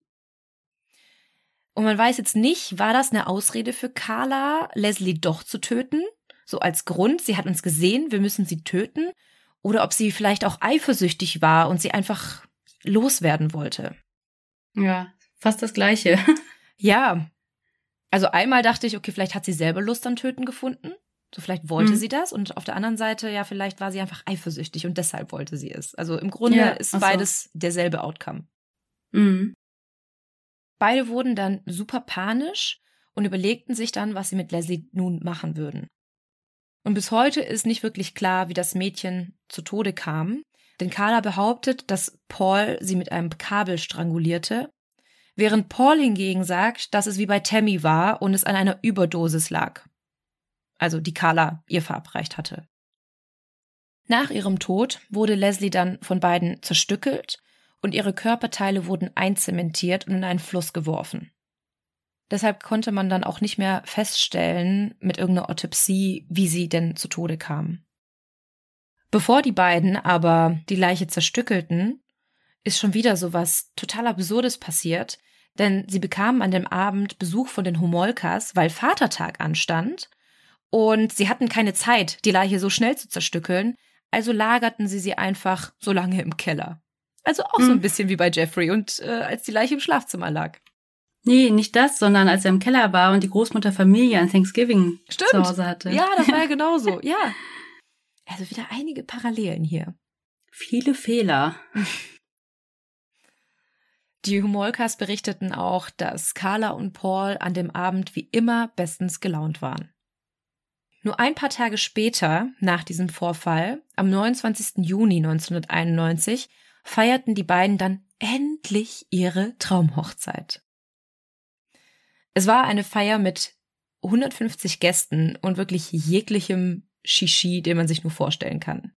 Speaker 1: Und man weiß jetzt nicht, war das eine Ausrede für Carla, Leslie doch zu töten? So als Grund, sie hat uns gesehen, wir müssen sie töten? Oder ob sie vielleicht auch eifersüchtig war und sie einfach loswerden wollte.
Speaker 2: Ja, fast das Gleiche.
Speaker 1: Ja. Also einmal dachte ich, okay, vielleicht hat sie selber Lust am Töten gefunden. So vielleicht wollte mhm. sie das und auf der anderen Seite, ja, vielleicht war sie einfach eifersüchtig und deshalb wollte sie es. Also im Grunde ja, ist beides derselbe Outcome. Mhm. Beide wurden dann super panisch und überlegten sich dann, was sie mit Leslie nun machen würden. Und bis heute ist nicht wirklich klar, wie das Mädchen zu Tode kam, denn Carla behauptet, dass Paul sie mit einem Kabel strangulierte, während Paul hingegen sagt, dass es wie bei Tammy war und es an einer Überdosis lag also die Carla ihr verabreicht hatte. Nach ihrem Tod wurde Leslie dann von beiden zerstückelt und ihre Körperteile wurden einzementiert und in einen Fluss geworfen. Deshalb konnte man dann auch nicht mehr feststellen mit irgendeiner Autopsie, wie sie denn zu Tode kam. Bevor die beiden aber die Leiche zerstückelten, ist schon wieder so was total Absurdes passiert, denn sie bekamen an dem Abend Besuch von den Homolkas, weil Vatertag anstand und sie hatten keine Zeit, die Leiche so schnell zu zerstückeln, also lagerten sie sie einfach so lange im Keller. Also auch so ein hm. bisschen wie bei Jeffrey und äh, als die Leiche im Schlafzimmer lag.
Speaker 2: Nee, nicht das, sondern als er im Keller war und die Großmutter Familie an Thanksgiving Stimmt. zu Hause hatte.
Speaker 1: Ja, das war ja genauso. ja. Also wieder einige Parallelen hier.
Speaker 2: Viele Fehler.
Speaker 1: Die Humolkas berichteten auch, dass Carla und Paul an dem Abend wie immer bestens gelaunt waren. Nur ein paar Tage später, nach diesem Vorfall, am 29. Juni 1991, feierten die beiden dann endlich ihre Traumhochzeit. Es war eine Feier mit 150 Gästen und wirklich jeglichem Shishi, den man sich nur vorstellen kann.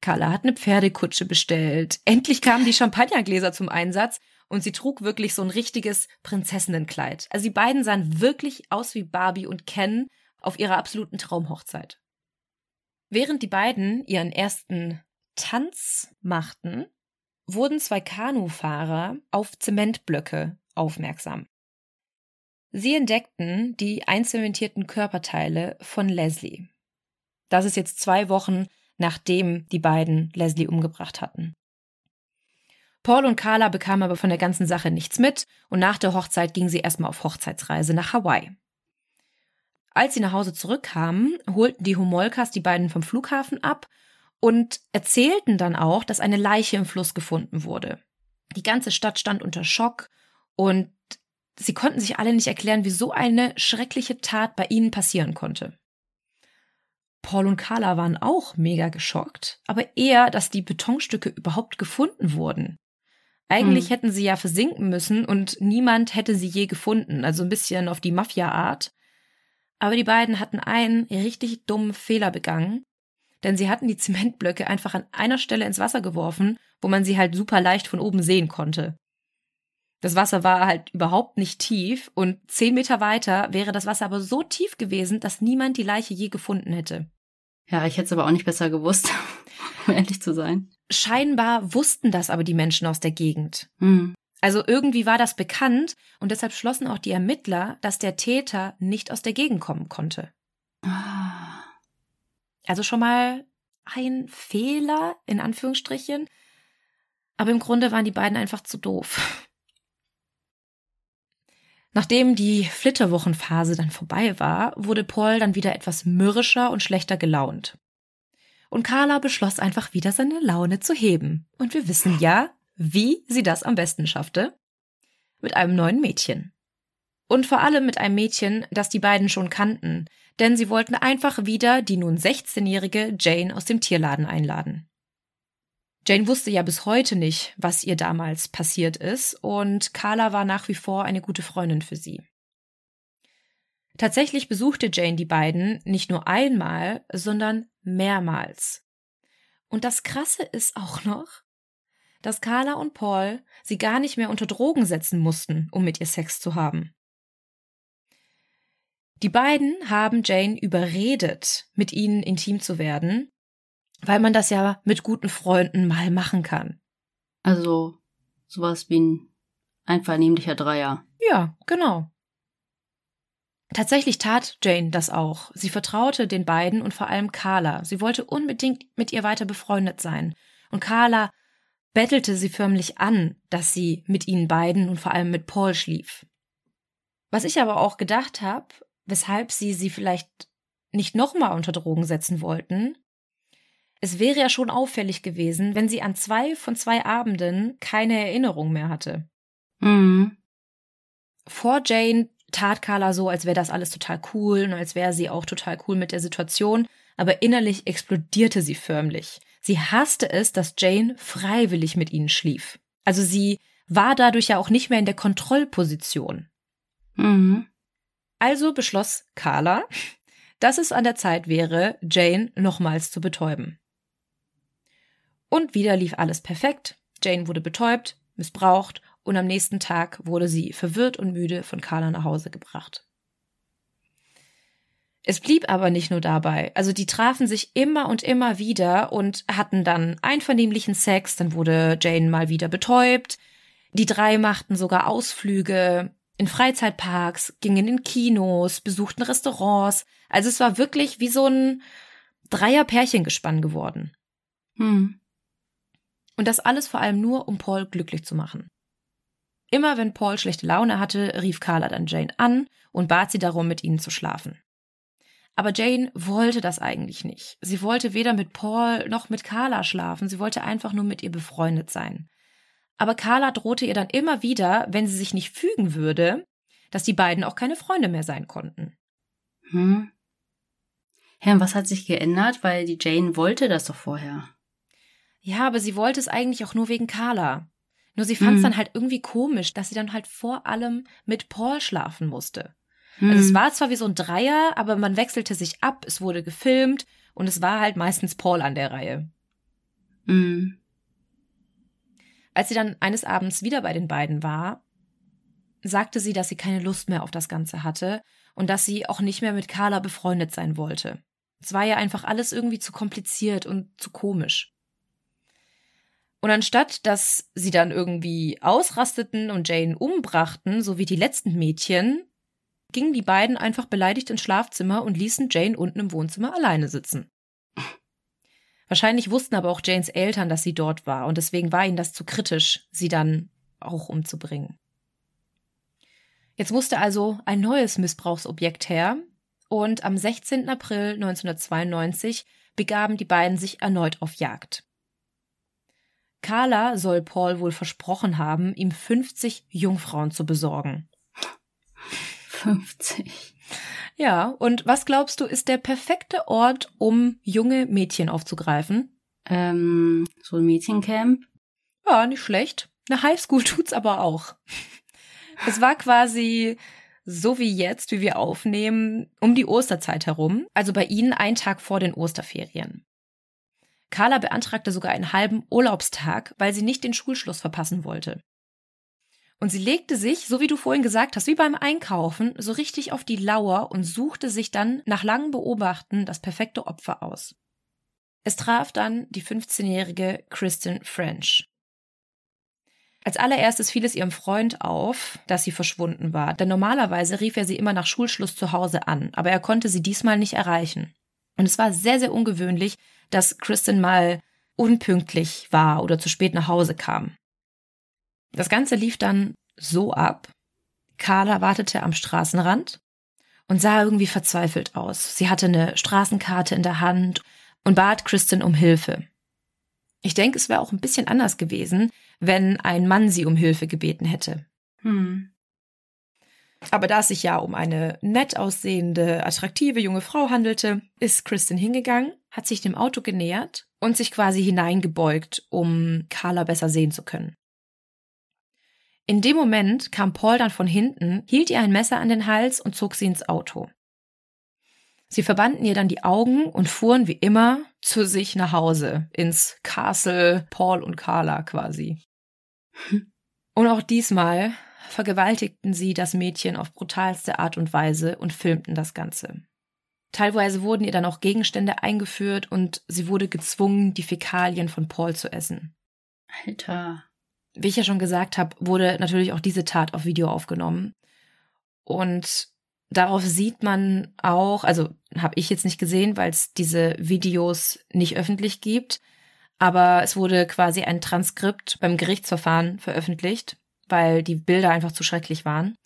Speaker 1: Carla hat eine Pferdekutsche bestellt. Endlich kamen die Champagnergläser zum Einsatz und sie trug wirklich so ein richtiges Prinzessinnenkleid. Also die beiden sahen wirklich aus wie Barbie und Ken auf ihrer absoluten Traumhochzeit. Während die beiden ihren ersten Tanz machten, wurden zwei Kanufahrer auf Zementblöcke aufmerksam. Sie entdeckten die einzementierten Körperteile von Leslie. Das ist jetzt zwei Wochen, nachdem die beiden Leslie umgebracht hatten. Paul und Carla bekamen aber von der ganzen Sache nichts mit und nach der Hochzeit gingen sie erstmal auf Hochzeitsreise nach Hawaii. Als sie nach Hause zurückkamen, holten die Homolkas die beiden vom Flughafen ab und erzählten dann auch, dass eine Leiche im Fluss gefunden wurde. Die ganze Stadt stand unter Schock und sie konnten sich alle nicht erklären, wie so eine schreckliche Tat bei ihnen passieren konnte. Paul und Carla waren auch mega geschockt, aber eher, dass die Betonstücke überhaupt gefunden wurden. Eigentlich hm. hätten sie ja versinken müssen und niemand hätte sie je gefunden, also ein bisschen auf die Mafia-Art. Aber die beiden hatten einen richtig dummen Fehler begangen, denn sie hatten die Zementblöcke einfach an einer Stelle ins Wasser geworfen, wo man sie halt super leicht von oben sehen konnte. Das Wasser war halt überhaupt nicht tief und zehn Meter weiter wäre das Wasser aber so tief gewesen, dass niemand die Leiche je gefunden hätte.
Speaker 2: Ja, ich hätte es aber auch nicht besser gewusst, um ehrlich zu sein.
Speaker 1: Scheinbar wussten das aber die Menschen aus der Gegend. Hm. Also irgendwie war das bekannt und deshalb schlossen auch die Ermittler, dass der Täter nicht aus der Gegend kommen konnte. Ah. Also schon mal ein Fehler, in Anführungsstrichen. Aber im Grunde waren die beiden einfach zu doof. Nachdem die Flitterwochenphase dann vorbei war, wurde Paul dann wieder etwas mürrischer und schlechter gelaunt. Und Carla beschloss einfach wieder seine Laune zu heben. Und wir wissen ja, wie sie das am besten schaffte? Mit einem neuen Mädchen. Und vor allem mit einem Mädchen, das die beiden schon kannten, denn sie wollten einfach wieder die nun 16-jährige Jane aus dem Tierladen einladen. Jane wusste ja bis heute nicht, was ihr damals passiert ist, und Carla war nach wie vor eine gute Freundin für sie. Tatsächlich besuchte Jane die beiden nicht nur einmal, sondern mehrmals. Und das Krasse ist auch noch, dass Carla und Paul sie gar nicht mehr unter Drogen setzen mussten, um mit ihr Sex zu haben. Die beiden haben Jane überredet, mit ihnen intim zu werden, weil man das ja mit guten Freunden mal machen kann.
Speaker 2: Also sowas wie ein einvernehmlicher Dreier.
Speaker 1: Ja, genau. Tatsächlich tat Jane das auch. Sie vertraute den beiden und vor allem Carla. Sie wollte unbedingt mit ihr weiter befreundet sein. Und Carla bettelte sie förmlich an, dass sie mit ihnen beiden und vor allem mit Paul schlief. Was ich aber auch gedacht habe, weshalb sie sie vielleicht nicht nochmal unter Drogen setzen wollten, es wäre ja schon auffällig gewesen, wenn sie an zwei von zwei Abenden keine Erinnerung mehr hatte.
Speaker 2: Mhm.
Speaker 1: Vor Jane tat Carla so, als wäre das alles total cool und als wäre sie auch total cool mit der Situation, aber innerlich explodierte sie förmlich. Sie hasste es, dass Jane freiwillig mit ihnen schlief. Also sie war dadurch ja auch nicht mehr in der Kontrollposition.
Speaker 2: Mhm.
Speaker 1: Also beschloss Carla, dass es an der Zeit wäre, Jane nochmals zu betäuben. Und wieder lief alles perfekt. Jane wurde betäubt, missbraucht und am nächsten Tag wurde sie verwirrt und müde von Carla nach Hause gebracht. Es blieb aber nicht nur dabei. Also die trafen sich immer und immer wieder und hatten dann einvernehmlichen Sex, dann wurde Jane mal wieder betäubt. Die drei machten sogar Ausflüge in Freizeitparks, gingen in Kinos, besuchten Restaurants. Also es war wirklich wie so ein Dreier-Pärchengespann geworden.
Speaker 2: Hm.
Speaker 1: Und das alles vor allem nur, um Paul glücklich zu machen. Immer wenn Paul schlechte Laune hatte, rief Carla dann Jane an und bat sie darum, mit ihnen zu schlafen. Aber Jane wollte das eigentlich nicht. Sie wollte weder mit Paul noch mit Carla schlafen, sie wollte einfach nur mit ihr befreundet sein. Aber Carla drohte ihr dann immer wieder, wenn sie sich nicht fügen würde, dass die beiden auch keine Freunde mehr sein konnten.
Speaker 2: Hm. Herr, was hat sich geändert? Weil die Jane wollte das doch vorher.
Speaker 1: Ja, aber sie wollte es eigentlich auch nur wegen Carla. Nur sie fand es
Speaker 2: Mhm.
Speaker 1: dann halt irgendwie komisch, dass sie dann halt vor allem mit Paul schlafen musste.
Speaker 2: Hm.
Speaker 1: Also es war zwar wie so ein Dreier, aber man wechselte sich ab, es wurde gefilmt und es war halt meistens Paul an der Reihe.
Speaker 2: Hm.
Speaker 1: Als sie dann eines Abends wieder bei den beiden war, sagte sie, dass sie keine Lust mehr auf das Ganze hatte und dass sie auch nicht mehr mit Carla befreundet sein wollte. Es war ja einfach alles irgendwie zu kompliziert und zu komisch. Und anstatt, dass sie dann irgendwie ausrasteten und Jane umbrachten, so wie die letzten Mädchen, gingen die beiden einfach beleidigt ins Schlafzimmer und ließen Jane unten im Wohnzimmer alleine sitzen. Wahrscheinlich wussten aber auch Janes Eltern, dass sie dort war, und deswegen war ihnen das zu kritisch, sie dann auch umzubringen. Jetzt musste also ein neues Missbrauchsobjekt her, und am 16. April 1992 begaben die beiden sich erneut auf Jagd. Carla soll Paul wohl versprochen haben, ihm 50 Jungfrauen zu besorgen.
Speaker 2: 50.
Speaker 1: Ja, und was glaubst du, ist der perfekte Ort, um junge Mädchen aufzugreifen?
Speaker 2: Ähm, so ein Mädchencamp.
Speaker 1: Ja, nicht schlecht. Eine Highschool tut's aber auch. Es war quasi so wie jetzt, wie wir aufnehmen, um die Osterzeit herum, also bei ihnen ein Tag vor den Osterferien. Carla beantragte sogar einen halben Urlaubstag, weil sie nicht den Schulschluss verpassen wollte. Und sie legte sich, so wie du vorhin gesagt hast, wie beim Einkaufen, so richtig auf die Lauer und suchte sich dann nach langem Beobachten das perfekte Opfer aus. Es traf dann die 15-jährige Kristen French. Als allererstes fiel es ihrem Freund auf, dass sie verschwunden war, denn normalerweise rief er sie immer nach Schulschluss zu Hause an, aber er konnte sie diesmal nicht erreichen. Und es war sehr, sehr ungewöhnlich, dass Kristen mal unpünktlich war oder zu spät nach Hause kam. Das Ganze lief dann so ab. Carla wartete am Straßenrand und sah irgendwie verzweifelt aus. Sie hatte eine Straßenkarte in der Hand und bat Kristen um Hilfe. Ich denke, es wäre auch ein bisschen anders gewesen, wenn ein Mann sie um Hilfe gebeten hätte.
Speaker 2: Hm.
Speaker 1: Aber da es sich ja um eine nett aussehende, attraktive junge Frau handelte, ist Kristen hingegangen, hat sich dem Auto genähert und sich quasi hineingebeugt, um Carla besser sehen zu können. In dem Moment kam Paul dann von hinten, hielt ihr ein Messer an den Hals und zog sie ins Auto. Sie verbanden ihr dann die Augen und fuhren wie immer zu sich nach Hause, ins Castle Paul und Carla quasi. Und auch diesmal vergewaltigten sie das Mädchen auf brutalste Art und Weise und filmten das Ganze. Teilweise wurden ihr dann auch Gegenstände eingeführt und sie wurde gezwungen, die Fäkalien von Paul zu essen.
Speaker 2: Alter.
Speaker 1: Wie ich ja schon gesagt habe, wurde natürlich auch diese Tat auf Video aufgenommen. Und darauf sieht man auch, also habe ich jetzt nicht gesehen, weil es diese Videos nicht öffentlich gibt, aber es wurde quasi ein Transkript beim Gerichtsverfahren veröffentlicht, weil die Bilder einfach zu schrecklich waren.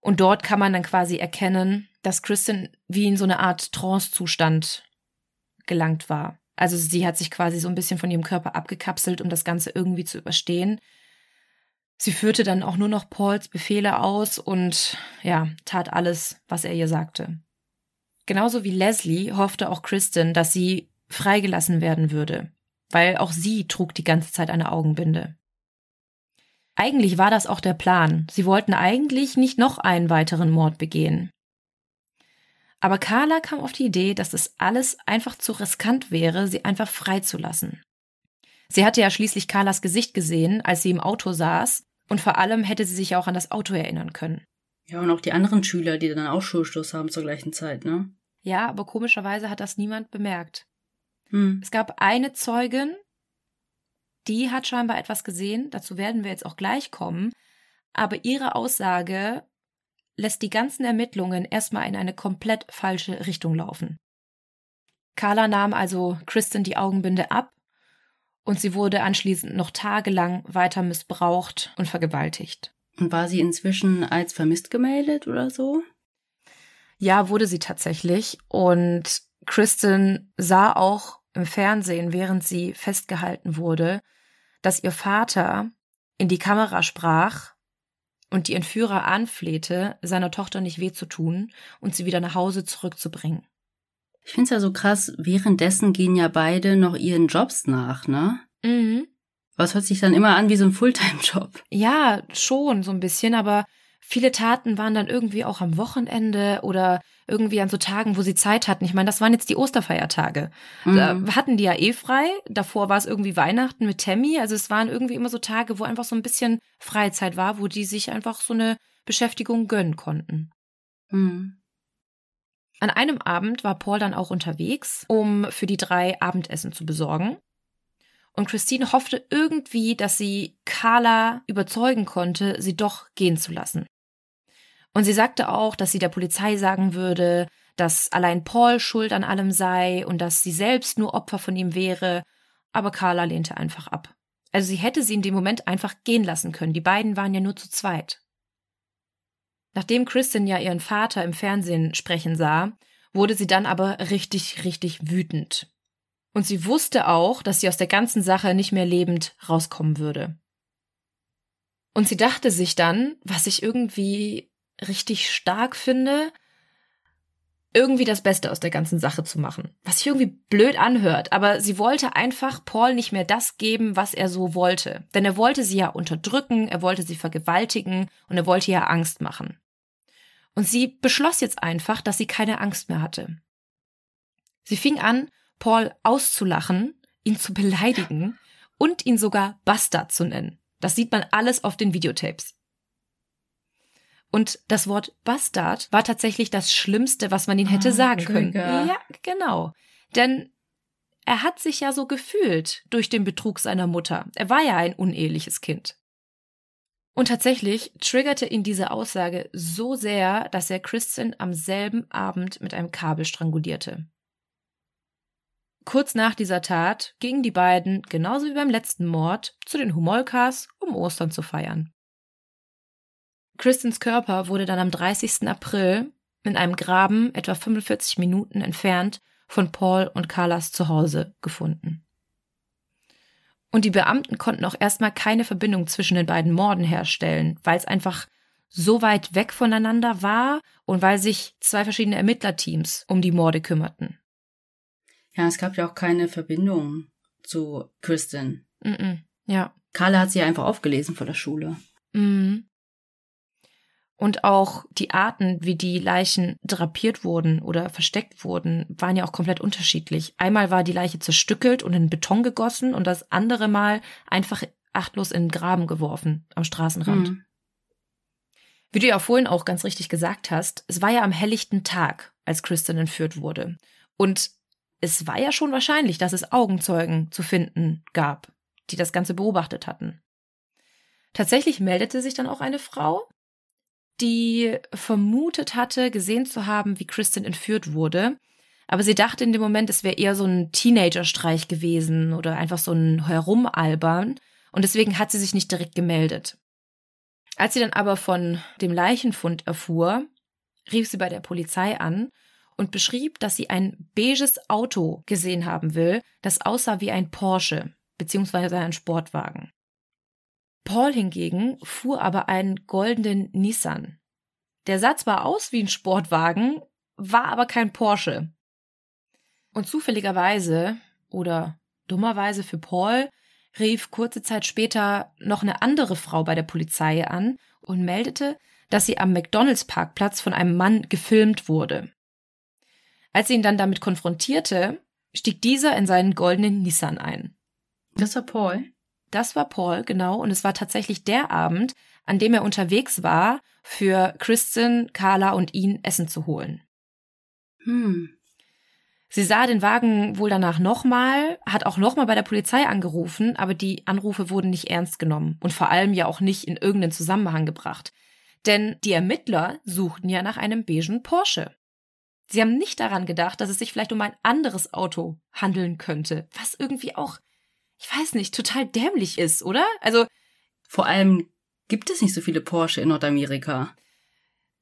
Speaker 1: Und dort kann man dann quasi erkennen, dass Kristen wie in so eine Art Trance-Zustand gelangt war. Also sie hat sich quasi so ein bisschen von ihrem Körper abgekapselt, um das Ganze irgendwie zu überstehen. Sie führte dann auch nur noch Pauls Befehle aus und ja, tat alles, was er ihr sagte. Genauso wie Leslie hoffte auch Kristen, dass sie freigelassen werden würde, weil auch sie trug die ganze Zeit eine Augenbinde. Eigentlich war das auch der Plan. Sie wollten eigentlich nicht noch einen weiteren Mord begehen. Aber Carla kam auf die Idee, dass es alles einfach zu riskant wäre, sie einfach freizulassen. Sie hatte ja schließlich Carlas Gesicht gesehen, als sie im Auto saß, und vor allem hätte sie sich auch an das Auto erinnern können.
Speaker 2: Ja, und auch die anderen Schüler, die dann auch Schulstoß haben zur gleichen Zeit, ne?
Speaker 1: Ja, aber komischerweise hat das niemand bemerkt.
Speaker 2: Hm.
Speaker 1: Es gab eine Zeugin, die hat scheinbar etwas gesehen, dazu werden wir jetzt auch gleich kommen, aber ihre Aussage lässt die ganzen Ermittlungen erstmal in eine komplett falsche Richtung laufen. Carla nahm also Kristen die Augenbinde ab und sie wurde anschließend noch tagelang weiter missbraucht und vergewaltigt.
Speaker 2: Und war sie inzwischen als vermisst gemeldet oder so?
Speaker 1: Ja, wurde sie tatsächlich. Und Kristen sah auch im Fernsehen, während sie festgehalten wurde, dass ihr Vater in die Kamera sprach und die Entführer anflehte, seiner Tochter nicht weh zu tun und sie wieder nach Hause zurückzubringen.
Speaker 2: Ich finde es ja so krass, währenddessen gehen ja beide noch ihren Jobs nach, ne?
Speaker 1: Mhm.
Speaker 2: Was hört sich dann immer an wie so ein Fulltime-Job?
Speaker 1: Ja, schon so ein bisschen, aber viele Taten waren dann irgendwie auch am Wochenende oder irgendwie an so Tagen, wo sie Zeit hatten. Ich meine, das waren jetzt die Osterfeiertage. Mhm. Da hatten die ja eh frei. Davor war es irgendwie Weihnachten mit Tammy. Also es waren irgendwie immer so Tage, wo einfach so ein bisschen Freizeit war, wo die sich einfach so eine Beschäftigung gönnen konnten.
Speaker 2: Mhm.
Speaker 1: An einem Abend war Paul dann auch unterwegs, um für die drei Abendessen zu besorgen. Und Christine hoffte irgendwie, dass sie Carla überzeugen konnte, sie doch gehen zu lassen. Und sie sagte auch, dass sie der Polizei sagen würde, dass allein Paul schuld an allem sei und dass sie selbst nur Opfer von ihm wäre, aber Carla lehnte einfach ab. Also sie hätte sie in dem Moment einfach gehen lassen können, die beiden waren ja nur zu zweit. Nachdem Kristen ja ihren Vater im Fernsehen sprechen sah, wurde sie dann aber richtig, richtig wütend. Und sie wusste auch, dass sie aus der ganzen Sache nicht mehr lebend rauskommen würde. Und sie dachte sich dann, was ich irgendwie richtig stark finde, irgendwie das Beste aus der ganzen Sache zu machen. Was sich irgendwie blöd anhört, aber sie wollte einfach Paul nicht mehr das geben, was er so wollte. Denn er wollte sie ja unterdrücken, er wollte sie vergewaltigen und er wollte ihr Angst machen. Und sie beschloss jetzt einfach, dass sie keine Angst mehr hatte. Sie fing an, Paul auszulachen, ihn zu beleidigen und ihn sogar Bastard zu nennen. Das sieht man alles auf den Videotapes. Und das Wort Bastard war tatsächlich das Schlimmste, was man ihn hätte ah, sagen Trigger. können. Ja, genau. Denn er hat sich ja so gefühlt durch den Betrug seiner Mutter. Er war ja ein uneheliches Kind. Und tatsächlich triggerte ihn diese Aussage so sehr, dass er Kristen am selben Abend mit einem Kabel strangulierte. Kurz nach dieser Tat gingen die beiden, genauso wie beim letzten Mord, zu den Humolkas, um Ostern zu feiern. Kristens Körper wurde dann am 30. April in einem Graben etwa 45 Minuten entfernt von Paul und Carlas Zuhause gefunden. Und die Beamten konnten auch erstmal keine Verbindung zwischen den beiden Morden herstellen, weil es einfach so weit weg voneinander war und weil sich zwei verschiedene Ermittlerteams um die Morde kümmerten.
Speaker 2: Ja, es gab ja auch keine Verbindung zu Kristen.
Speaker 1: Mm -mm, ja.
Speaker 2: Carla hat sie einfach aufgelesen vor der Schule.
Speaker 1: Mhm. Und auch die Arten, wie die Leichen drapiert wurden oder versteckt wurden, waren ja auch komplett unterschiedlich. Einmal war die Leiche zerstückelt und in Beton gegossen und das andere Mal einfach achtlos in den Graben geworfen am Straßenrand. Mhm. Wie du ja vorhin auch ganz richtig gesagt hast, es war ja am helllichten Tag, als Kristen entführt wurde. Und es war ja schon wahrscheinlich, dass es Augenzeugen zu finden gab, die das Ganze beobachtet hatten. Tatsächlich meldete sich dann auch eine Frau, die vermutet hatte, gesehen zu haben, wie Kristen entführt wurde. Aber sie dachte in dem Moment, es wäre eher so ein Teenager-Streich gewesen oder einfach so ein Herumalbern. Und deswegen hat sie sich nicht direkt gemeldet. Als sie dann aber von dem Leichenfund erfuhr, rief sie bei der Polizei an und beschrieb, dass sie ein beiges Auto gesehen haben will, das aussah wie ein Porsche bzw. ein Sportwagen. Paul hingegen fuhr aber einen goldenen Nissan. Der sah zwar aus wie ein Sportwagen, war aber kein Porsche. Und zufälligerweise oder dummerweise für Paul rief kurze Zeit später noch eine andere Frau bei der Polizei an und meldete, dass sie am McDonalds Parkplatz von einem Mann gefilmt wurde. Als sie ihn dann damit konfrontierte, stieg dieser in seinen goldenen Nissan ein.
Speaker 2: Das war Paul?
Speaker 1: Das war Paul, genau. Und es war tatsächlich der Abend, an dem er unterwegs war, für Kristen, Carla und ihn Essen zu holen.
Speaker 2: Hm.
Speaker 1: Sie sah den Wagen wohl danach nochmal, hat auch nochmal bei der Polizei angerufen, aber die Anrufe wurden nicht ernst genommen und vor allem ja auch nicht in irgendeinen Zusammenhang gebracht. Denn die Ermittler suchten ja nach einem beigen Porsche. Sie haben nicht daran gedacht, dass es sich vielleicht um ein anderes Auto handeln könnte, was irgendwie auch ich weiß nicht, total dämlich ist, oder? Also.
Speaker 2: Vor allem gibt es nicht so viele Porsche in Nordamerika.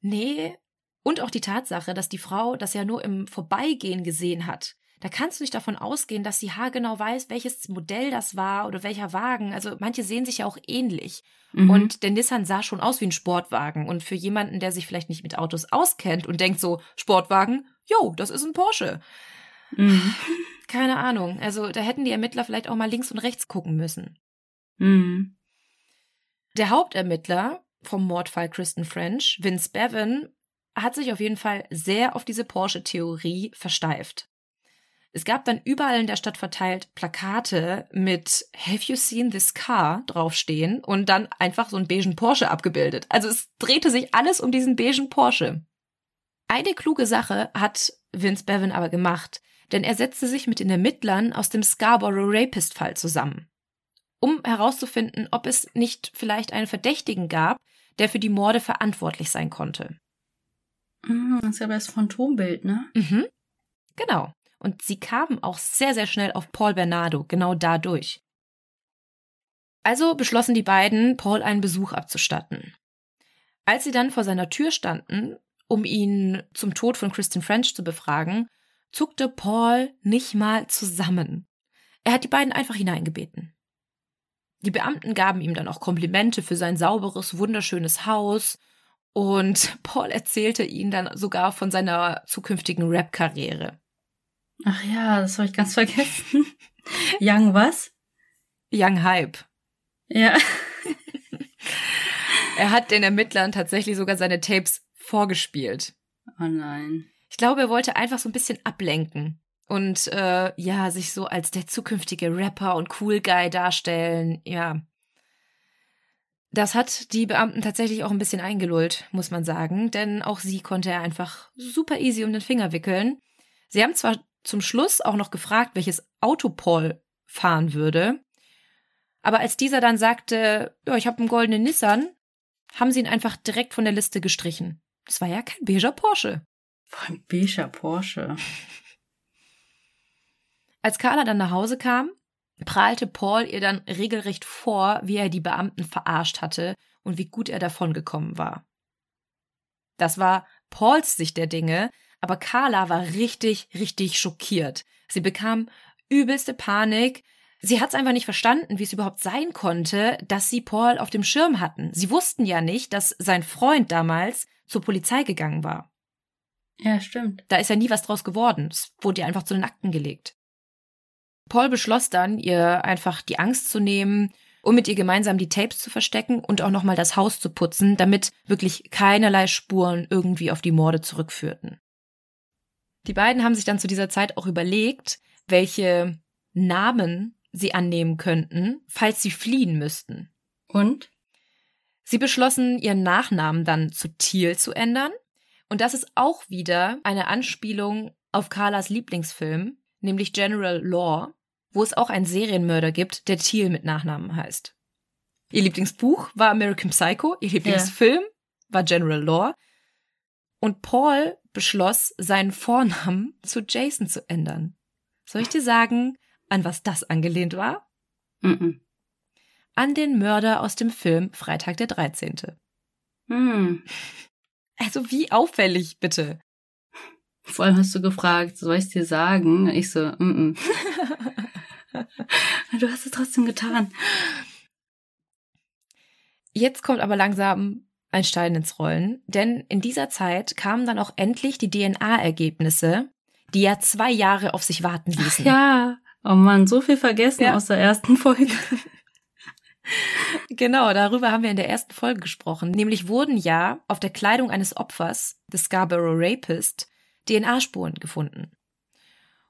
Speaker 1: Nee. Und auch die Tatsache, dass die Frau das ja nur im Vorbeigehen gesehen hat. Da kannst du nicht davon ausgehen, dass sie haargenau weiß, welches Modell das war oder welcher Wagen. Also manche sehen sich ja auch ähnlich. Mhm. Und der Nissan sah schon aus wie ein Sportwagen. Und für jemanden, der sich vielleicht nicht mit Autos auskennt und denkt so, Sportwagen, jo, das ist ein Porsche. Mhm. Keine Ahnung. Also da hätten die Ermittler vielleicht auch mal links und rechts gucken müssen.
Speaker 2: Mhm.
Speaker 1: Der Hauptermittler vom Mordfall Kristen French, Vince Bevan, hat sich auf jeden Fall sehr auf diese Porsche-Theorie versteift. Es gab dann überall in der Stadt verteilt Plakate mit Have you seen this car draufstehen und dann einfach so einen beigen Porsche abgebildet. Also es drehte sich alles um diesen beigen Porsche. Eine kluge Sache hat Vince Bevan aber gemacht denn er setzte sich mit den Ermittlern aus dem Scarborough Rapist-Fall zusammen, um herauszufinden, ob es nicht vielleicht einen Verdächtigen gab, der für die Morde verantwortlich sein konnte.
Speaker 2: Mm, das ist ja das Phantombild, ne?
Speaker 1: Mhm. Genau. Und sie kamen auch sehr, sehr schnell auf Paul Bernardo, genau dadurch. Also beschlossen die beiden, Paul einen Besuch abzustatten. Als sie dann vor seiner Tür standen, um ihn zum Tod von Kristen French zu befragen, zuckte Paul nicht mal zusammen. Er hat die beiden einfach hineingebeten. Die Beamten gaben ihm dann auch Komplimente für sein sauberes, wunderschönes Haus und Paul erzählte ihnen dann sogar von seiner zukünftigen Rap-Karriere.
Speaker 2: Ach ja, das habe ich ganz vergessen. Young was?
Speaker 1: Young Hype.
Speaker 2: Ja.
Speaker 1: er hat den Ermittlern tatsächlich sogar seine Tapes vorgespielt.
Speaker 2: Oh nein.
Speaker 1: Ich glaube, er wollte einfach so ein bisschen ablenken und äh, ja, sich so als der zukünftige Rapper und Cool Guy darstellen. Ja. Das hat die Beamten tatsächlich auch ein bisschen eingelullt, muss man sagen, denn auch sie konnte er einfach super easy um den Finger wickeln. Sie haben zwar zum Schluss auch noch gefragt, welches Auto Paul fahren würde, aber als dieser dann sagte, ja, ich habe einen goldenen Nissan, haben sie ihn einfach direkt von der Liste gestrichen. Das war ja kein beiger Porsche.
Speaker 2: Ein beiger Porsche.
Speaker 1: Als Carla dann nach Hause kam, prahlte Paul ihr dann regelrecht vor, wie er die Beamten verarscht hatte und wie gut er davongekommen war. Das war Pauls Sicht der Dinge, aber Carla war richtig, richtig schockiert. Sie bekam übelste Panik. Sie hat es einfach nicht verstanden, wie es überhaupt sein konnte, dass sie Paul auf dem Schirm hatten. Sie wussten ja nicht, dass sein Freund damals zur Polizei gegangen war.
Speaker 2: Ja, stimmt.
Speaker 1: Da ist ja nie was draus geworden. Es wurde ihr einfach zu den Akten gelegt. Paul beschloss dann, ihr einfach die Angst zu nehmen um mit ihr gemeinsam die Tapes zu verstecken und auch nochmal das Haus zu putzen, damit wirklich keinerlei Spuren irgendwie auf die Morde zurückführten. Die beiden haben sich dann zu dieser Zeit auch überlegt, welche Namen sie annehmen könnten, falls sie fliehen müssten.
Speaker 2: Und?
Speaker 1: Sie beschlossen, ihren Nachnamen dann zu Thiel zu ändern. Und das ist auch wieder eine Anspielung auf Carlas Lieblingsfilm, nämlich General Law, wo es auch einen Serienmörder gibt, der Thiel mit Nachnamen heißt. Ihr Lieblingsbuch war American Psycho, ihr Lieblingsfilm ja. war General Law. Und Paul beschloss, seinen Vornamen zu Jason zu ändern. Soll ich dir sagen, an was das angelehnt war?
Speaker 2: Mm, -mm.
Speaker 1: An den Mörder aus dem Film Freitag der 13.
Speaker 2: Mm.
Speaker 1: Also wie auffällig, bitte.
Speaker 2: Vor allem hast du gefragt, soll ich dir sagen? Ich so, mm, -mm. du hast es trotzdem getan.
Speaker 1: Jetzt kommt aber langsam ein Stein ins Rollen, denn in dieser Zeit kamen dann auch endlich die DNA-Ergebnisse, die ja zwei Jahre auf sich warten ließen.
Speaker 2: Ach ja, oh man, so viel vergessen ja. aus der ersten Folge.
Speaker 1: genau, darüber haben wir in der ersten Folge gesprochen. Nämlich wurden ja auf der Kleidung eines Opfers, des Scarborough Rapist, DNA-Spuren gefunden.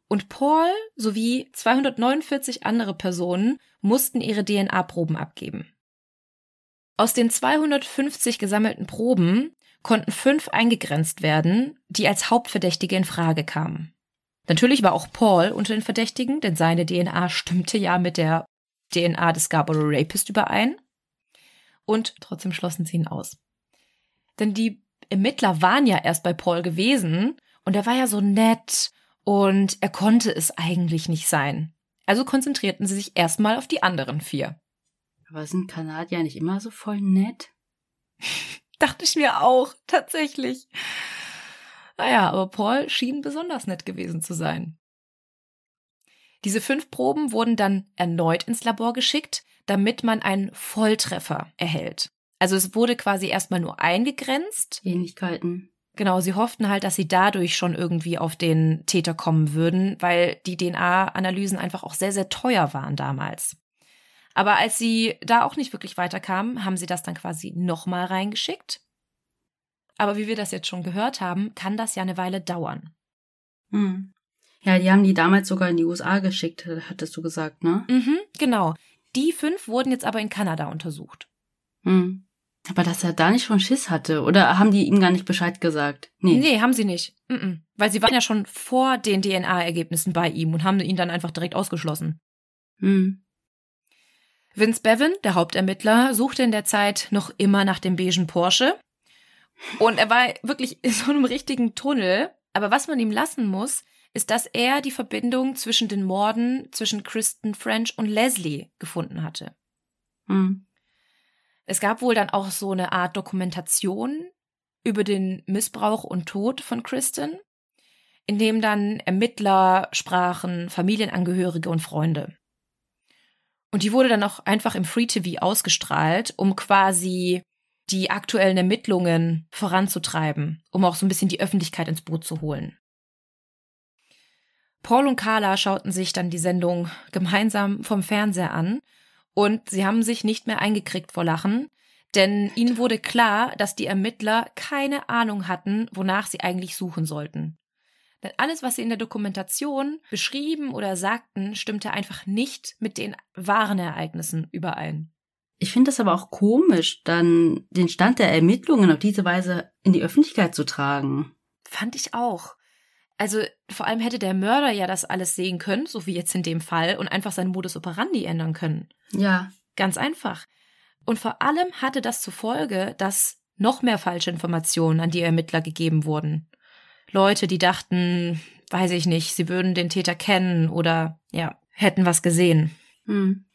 Speaker 1: Und Paul sowie 249 andere Personen mussten ihre DNA-Proben abgeben. Aus den 250 gesammelten Proben konnten fünf eingegrenzt werden, die als Hauptverdächtige in Frage kamen. Natürlich war auch Paul unter den Verdächtigen, denn seine DNA stimmte ja mit der DNA des Scarborough Rapist überein. Und trotzdem schlossen sie ihn aus. Denn die Ermittler waren ja erst bei Paul gewesen und er war ja so nett und er konnte es eigentlich nicht sein. Also konzentrierten sie sich erstmal auf die anderen vier.
Speaker 2: Aber sind Kanadier nicht immer so voll nett?
Speaker 1: Dachte ich mir auch, tatsächlich. Naja, aber Paul schien besonders nett gewesen zu sein. Diese fünf Proben wurden dann erneut ins Labor geschickt, damit man einen Volltreffer erhält. Also es wurde quasi erstmal nur eingegrenzt.
Speaker 2: Ähnlichkeiten.
Speaker 1: Genau, sie hofften halt, dass sie dadurch schon irgendwie auf den Täter kommen würden, weil die DNA-Analysen einfach auch sehr, sehr teuer waren damals. Aber als sie da auch nicht wirklich weiterkamen, haben sie das dann quasi nochmal reingeschickt. Aber wie wir das jetzt schon gehört haben, kann das ja eine Weile dauern.
Speaker 2: Hm. Ja, die haben die damals sogar in die USA geschickt, hattest du gesagt, ne?
Speaker 1: Mhm, genau. Die fünf wurden jetzt aber in Kanada untersucht.
Speaker 2: Hm. Aber dass er da nicht schon Schiss hatte, oder haben die ihm gar nicht Bescheid gesagt?
Speaker 1: Nee. Nee, haben sie nicht. Mhm. Weil sie waren ja schon vor den DNA-Ergebnissen bei ihm und haben ihn dann einfach direkt ausgeschlossen.
Speaker 2: Hm.
Speaker 1: Vince Bevan, der Hauptermittler, suchte in der Zeit noch immer nach dem beigen Porsche. Und er war wirklich in so einem richtigen Tunnel. Aber was man ihm lassen muss, ist, dass er die Verbindung zwischen den Morden zwischen Kristen French und Leslie gefunden hatte.
Speaker 2: Hm.
Speaker 1: Es gab wohl dann auch so eine Art Dokumentation über den Missbrauch und Tod von Kristen, in dem dann Ermittler sprachen, Familienangehörige und Freunde. Und die wurde dann auch einfach im Free TV ausgestrahlt, um quasi die aktuellen Ermittlungen voranzutreiben, um auch so ein bisschen die Öffentlichkeit ins Boot zu holen. Paul und Carla schauten sich dann die Sendung gemeinsam vom Fernseher an und sie haben sich nicht mehr eingekriegt vor Lachen, denn ihnen wurde klar, dass die Ermittler keine Ahnung hatten, wonach sie eigentlich suchen sollten. Denn alles, was sie in der Dokumentation beschrieben oder sagten, stimmte einfach nicht mit den wahren Ereignissen überein.
Speaker 2: Ich finde es aber auch komisch, dann den Stand der Ermittlungen auf diese Weise in die Öffentlichkeit zu tragen.
Speaker 1: Fand ich auch. Also vor allem hätte der Mörder ja das alles sehen können, so wie jetzt in dem Fall, und einfach seinen Modus operandi ändern können.
Speaker 2: Ja.
Speaker 1: Ganz einfach. Und vor allem hatte das zur Folge, dass noch mehr falsche Informationen an die Ermittler gegeben wurden. Leute, die dachten, weiß ich nicht, sie würden den Täter kennen oder ja, hätten was gesehen.
Speaker 2: Hm.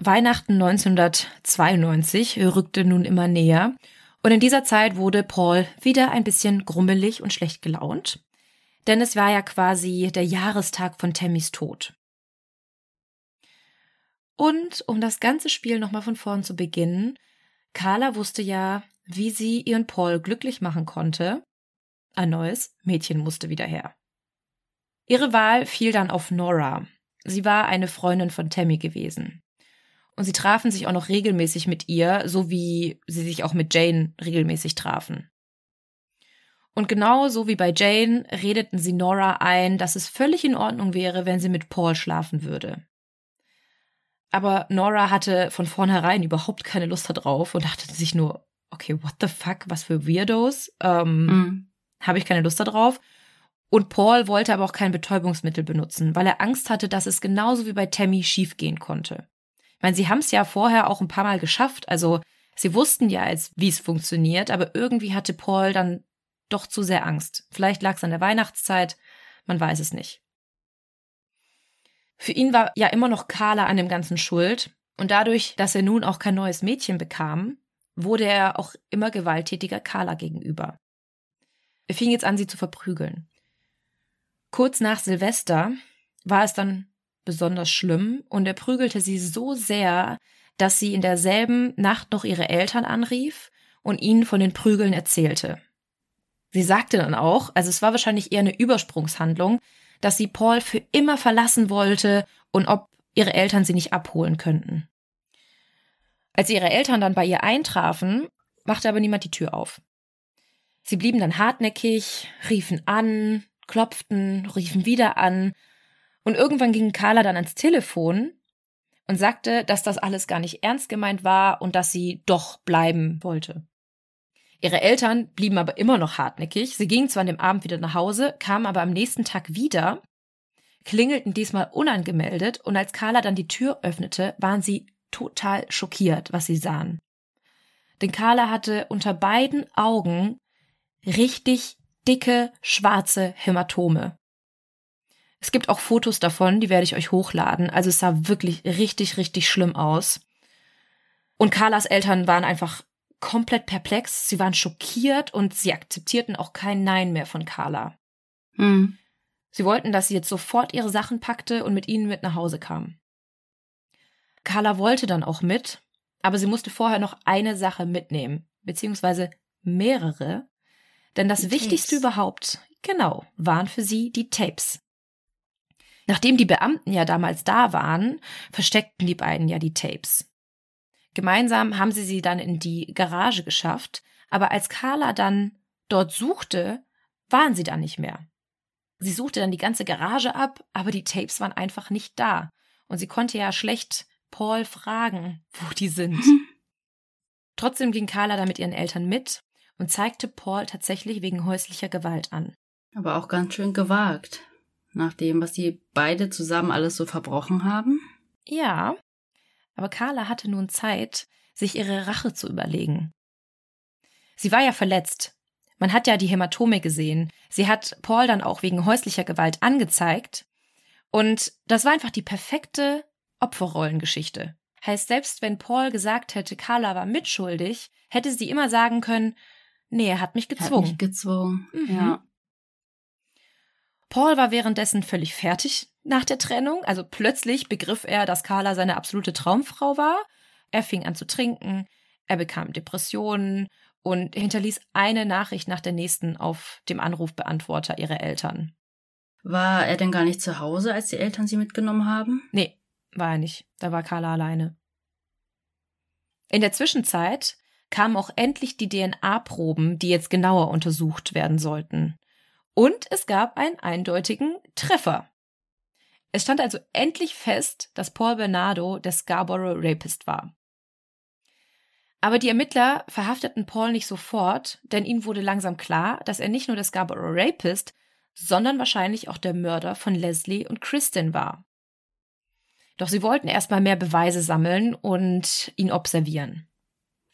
Speaker 1: Weihnachten 1992 rückte nun immer näher und in dieser Zeit wurde Paul wieder ein bisschen grummelig und schlecht gelaunt, denn es war ja quasi der Jahrestag von Tammys Tod. Und um das ganze Spiel nochmal von vorn zu beginnen, Carla wusste ja, wie sie ihren Paul glücklich machen konnte ein neues Mädchen musste wieder her. Ihre Wahl fiel dann auf Nora. Sie war eine Freundin von Tammy gewesen. Und sie trafen sich auch noch regelmäßig mit ihr, so wie sie sich auch mit Jane regelmäßig trafen. Und genau so wie bei Jane redeten sie Nora ein, dass es völlig in Ordnung wäre, wenn sie mit Paul schlafen würde. Aber Nora hatte von vornherein überhaupt keine Lust darauf und dachte sich nur, okay, what the fuck, was für Weirdos? Ähm, mhm. Habe ich keine Lust darauf. Und Paul wollte aber auch kein Betäubungsmittel benutzen, weil er Angst hatte, dass es genauso wie bei Tammy schiefgehen konnte. Ich meine, sie haben es ja vorher auch ein paar Mal geschafft, also sie wussten ja, wie es funktioniert, aber irgendwie hatte Paul dann doch zu sehr Angst. Vielleicht lag es an der Weihnachtszeit, man weiß es nicht. Für ihn war ja immer noch Carla an dem Ganzen schuld, und dadurch, dass er nun auch kein neues Mädchen bekam, wurde er auch immer gewalttätiger Carla gegenüber. Er fing jetzt an, sie zu verprügeln. Kurz nach Silvester war es dann besonders schlimm und er prügelte sie so sehr, dass sie in derselben Nacht noch ihre Eltern anrief und ihnen von den Prügeln erzählte. Sie sagte dann auch, also es war wahrscheinlich eher eine Übersprungshandlung, dass sie Paul für immer verlassen wollte und ob ihre Eltern sie nicht abholen könnten. Als ihre Eltern dann bei ihr eintrafen, machte aber niemand die Tür auf. Sie blieben dann hartnäckig, riefen an, klopften, riefen wieder an. Und irgendwann ging Carla dann ans Telefon und sagte, dass das alles gar nicht ernst gemeint war und dass sie doch bleiben wollte. Ihre Eltern blieben aber immer noch hartnäckig. Sie gingen zwar an dem Abend wieder nach Hause, kamen aber am nächsten Tag wieder, klingelten diesmal unangemeldet und als Carla dann die Tür öffnete, waren sie total schockiert, was sie sahen. Denn Carla hatte unter beiden Augen richtig dicke, schwarze Hämatome. Es gibt auch Fotos davon, die werde ich euch hochladen. Also es sah wirklich richtig, richtig schlimm aus. Und Carlas Eltern waren einfach komplett perplex. Sie waren schockiert und sie akzeptierten auch kein Nein mehr von Carla. Hm. Sie wollten, dass sie jetzt sofort ihre Sachen packte und mit ihnen mit nach Hause kam. Carla wollte dann auch mit, aber sie musste vorher noch eine Sache mitnehmen, beziehungsweise mehrere, denn das die Wichtigste Tapes. überhaupt, genau, waren für sie die Tapes. Nachdem die Beamten ja damals da waren, versteckten die beiden ja die Tapes. Gemeinsam haben sie sie dann in die Garage geschafft, aber als Carla dann dort suchte, waren sie da nicht mehr. Sie suchte dann die ganze Garage ab, aber die Tapes waren einfach nicht da. Und sie konnte ja schlecht Paul fragen, wo die sind. Trotzdem ging Carla da mit ihren Eltern mit und zeigte Paul tatsächlich wegen häuslicher Gewalt an.
Speaker 2: Aber auch ganz schön gewagt, nach dem, was sie beide zusammen alles so verbrochen haben.
Speaker 1: Ja, aber Carla hatte nun Zeit, sich ihre Rache zu überlegen. Sie war ja verletzt. Man hat ja die Hämatome gesehen. Sie hat Paul dann auch wegen häuslicher Gewalt angezeigt. Und das war einfach die perfekte Opferrollengeschichte. Heißt, selbst wenn Paul gesagt hätte, Carla war mitschuldig, hätte sie immer sagen können, Nee, er hat mich gezwungen. Hat mich
Speaker 2: gezwungen, mhm. ja.
Speaker 1: Paul war währenddessen völlig fertig nach der Trennung. Also plötzlich begriff er, dass Carla seine absolute Traumfrau war. Er fing an zu trinken, er bekam Depressionen und hinterließ eine Nachricht nach der nächsten auf dem Anrufbeantworter ihrer Eltern.
Speaker 2: War er denn gar nicht zu Hause, als die Eltern sie mitgenommen haben?
Speaker 1: Nee, war er nicht. Da war Carla alleine. In der Zwischenzeit kamen auch endlich die DNA-Proben, die jetzt genauer untersucht werden sollten. Und es gab einen eindeutigen Treffer. Es stand also endlich fest, dass Paul Bernardo der Scarborough Rapist war. Aber die Ermittler verhafteten Paul nicht sofort, denn ihnen wurde langsam klar, dass er nicht nur der Scarborough Rapist, sondern wahrscheinlich auch der Mörder von Leslie und Kristen war. Doch sie wollten erstmal mehr Beweise sammeln und ihn observieren.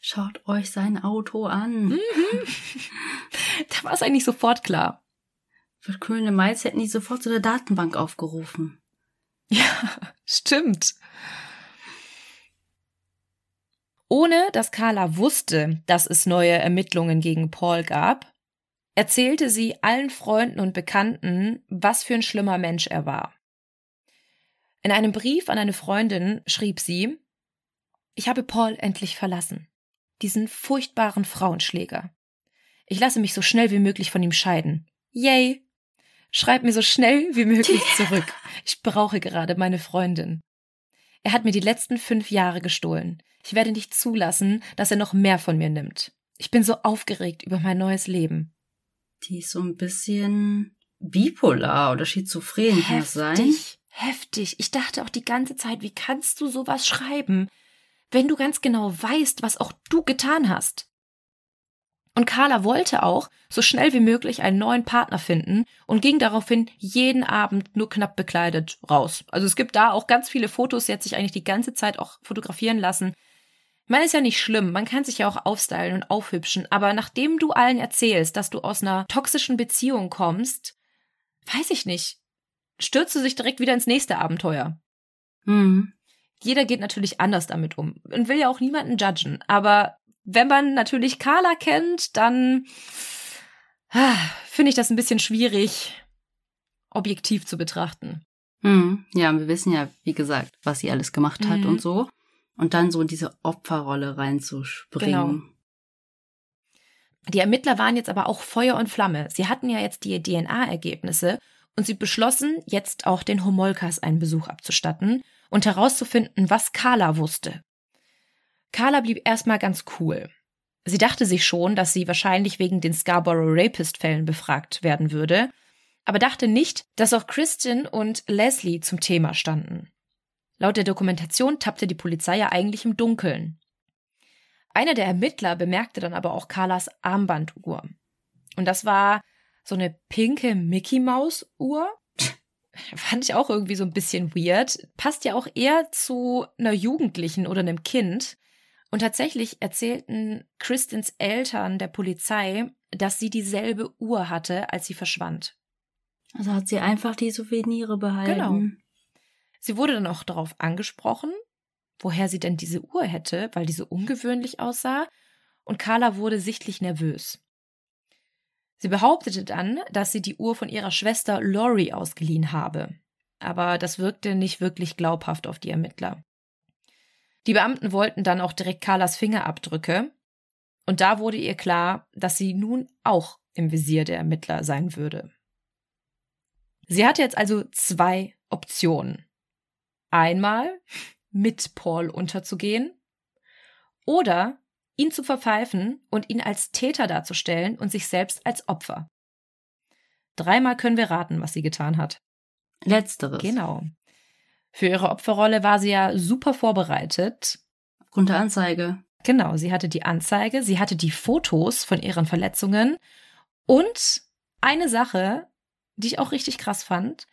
Speaker 2: Schaut euch sein Auto an. Mhm.
Speaker 1: da war es eigentlich sofort klar.
Speaker 2: Für Köln Miles hätten die sofort zu der Datenbank aufgerufen.
Speaker 1: Ja, stimmt. Ohne dass Carla wusste, dass es neue Ermittlungen gegen Paul gab, erzählte sie allen Freunden und Bekannten, was für ein schlimmer Mensch er war. In einem Brief an eine Freundin schrieb sie, ich habe Paul endlich verlassen diesen furchtbaren Frauenschläger. Ich lasse mich so schnell wie möglich von ihm scheiden. Yay! Schreib mir so schnell wie möglich zurück. Ich brauche gerade meine Freundin. Er hat mir die letzten fünf Jahre gestohlen. Ich werde nicht zulassen, dass er noch mehr von mir nimmt. Ich bin so aufgeregt über mein neues Leben.
Speaker 2: Die ist so ein bisschen bipolar oder schizophren, kann das sein?
Speaker 1: Heftig, heftig. Ich dachte auch die ganze Zeit, wie kannst du sowas schreiben, wenn du ganz genau weißt, was auch du getan hast? Und Carla wollte auch so schnell wie möglich einen neuen Partner finden und ging daraufhin jeden Abend nur knapp bekleidet raus. Also es gibt da auch ganz viele Fotos, sie hat sich eigentlich die ganze Zeit auch fotografieren lassen. Man ist ja nicht schlimm, man kann sich ja auch aufstylen und aufhübschen, aber nachdem du allen erzählst, dass du aus einer toxischen Beziehung kommst, weiß ich nicht, stürzt du sich direkt wieder ins nächste Abenteuer.
Speaker 2: Hm.
Speaker 1: Jeder geht natürlich anders damit um und will ja auch niemanden judgen, aber wenn man natürlich Carla kennt, dann ah, finde ich das ein bisschen schwierig, objektiv zu betrachten.
Speaker 2: Hm. Ja, wir wissen ja, wie gesagt, was sie alles gemacht hat
Speaker 1: Mhm.
Speaker 2: und so. Und dann so in diese Opferrolle reinzuspringen.
Speaker 1: Genau. Die Ermittler waren jetzt aber auch Feuer und Flamme. Sie hatten ja jetzt die DNA-Ergebnisse und sie beschlossen, jetzt auch den Homolkas einen Besuch abzustatten und herauszufinden, was Carla wusste. Carla blieb erstmal ganz cool. Sie dachte sich schon, dass sie wahrscheinlich wegen den Scarborough Rapist-Fällen befragt werden würde, aber dachte nicht, dass auch Kristen und Leslie zum Thema standen. Laut der Dokumentation tappte die Polizei ja eigentlich im Dunkeln. Einer der Ermittler bemerkte dann aber auch Carlas Armbanduhr. Und das war so eine pinke Mickey Maus Uhr. Fand ich auch irgendwie so ein bisschen weird. Passt ja auch eher zu einer Jugendlichen oder einem Kind. Und tatsächlich erzählten Kristins Eltern der Polizei, dass sie dieselbe Uhr hatte, als sie verschwand.
Speaker 2: Also hat sie einfach die Souvenire behalten.
Speaker 1: Genau. Sie wurde dann auch darauf angesprochen, woher sie denn diese Uhr hätte, weil diese ungewöhnlich aussah, und Carla wurde sichtlich nervös. Sie behauptete dann, dass sie die Uhr von ihrer Schwester Lori ausgeliehen habe, aber das wirkte nicht wirklich glaubhaft auf die Ermittler. Die Beamten wollten dann auch direkt Carlas Fingerabdrücke, und da wurde ihr klar, dass sie nun auch im Visier der Ermittler sein würde. Sie hatte jetzt also zwei Optionen. Einmal mit Paul unterzugehen oder ihn zu verpfeifen und ihn als Täter darzustellen und sich selbst als Opfer. Dreimal können wir raten, was sie getan hat.
Speaker 2: Letzteres.
Speaker 1: Genau. Für ihre Opferrolle war sie ja super vorbereitet.
Speaker 2: Aufgrund der Anzeige.
Speaker 1: Genau, sie hatte die Anzeige, sie hatte die Fotos von ihren Verletzungen und eine Sache, die ich auch richtig krass fand.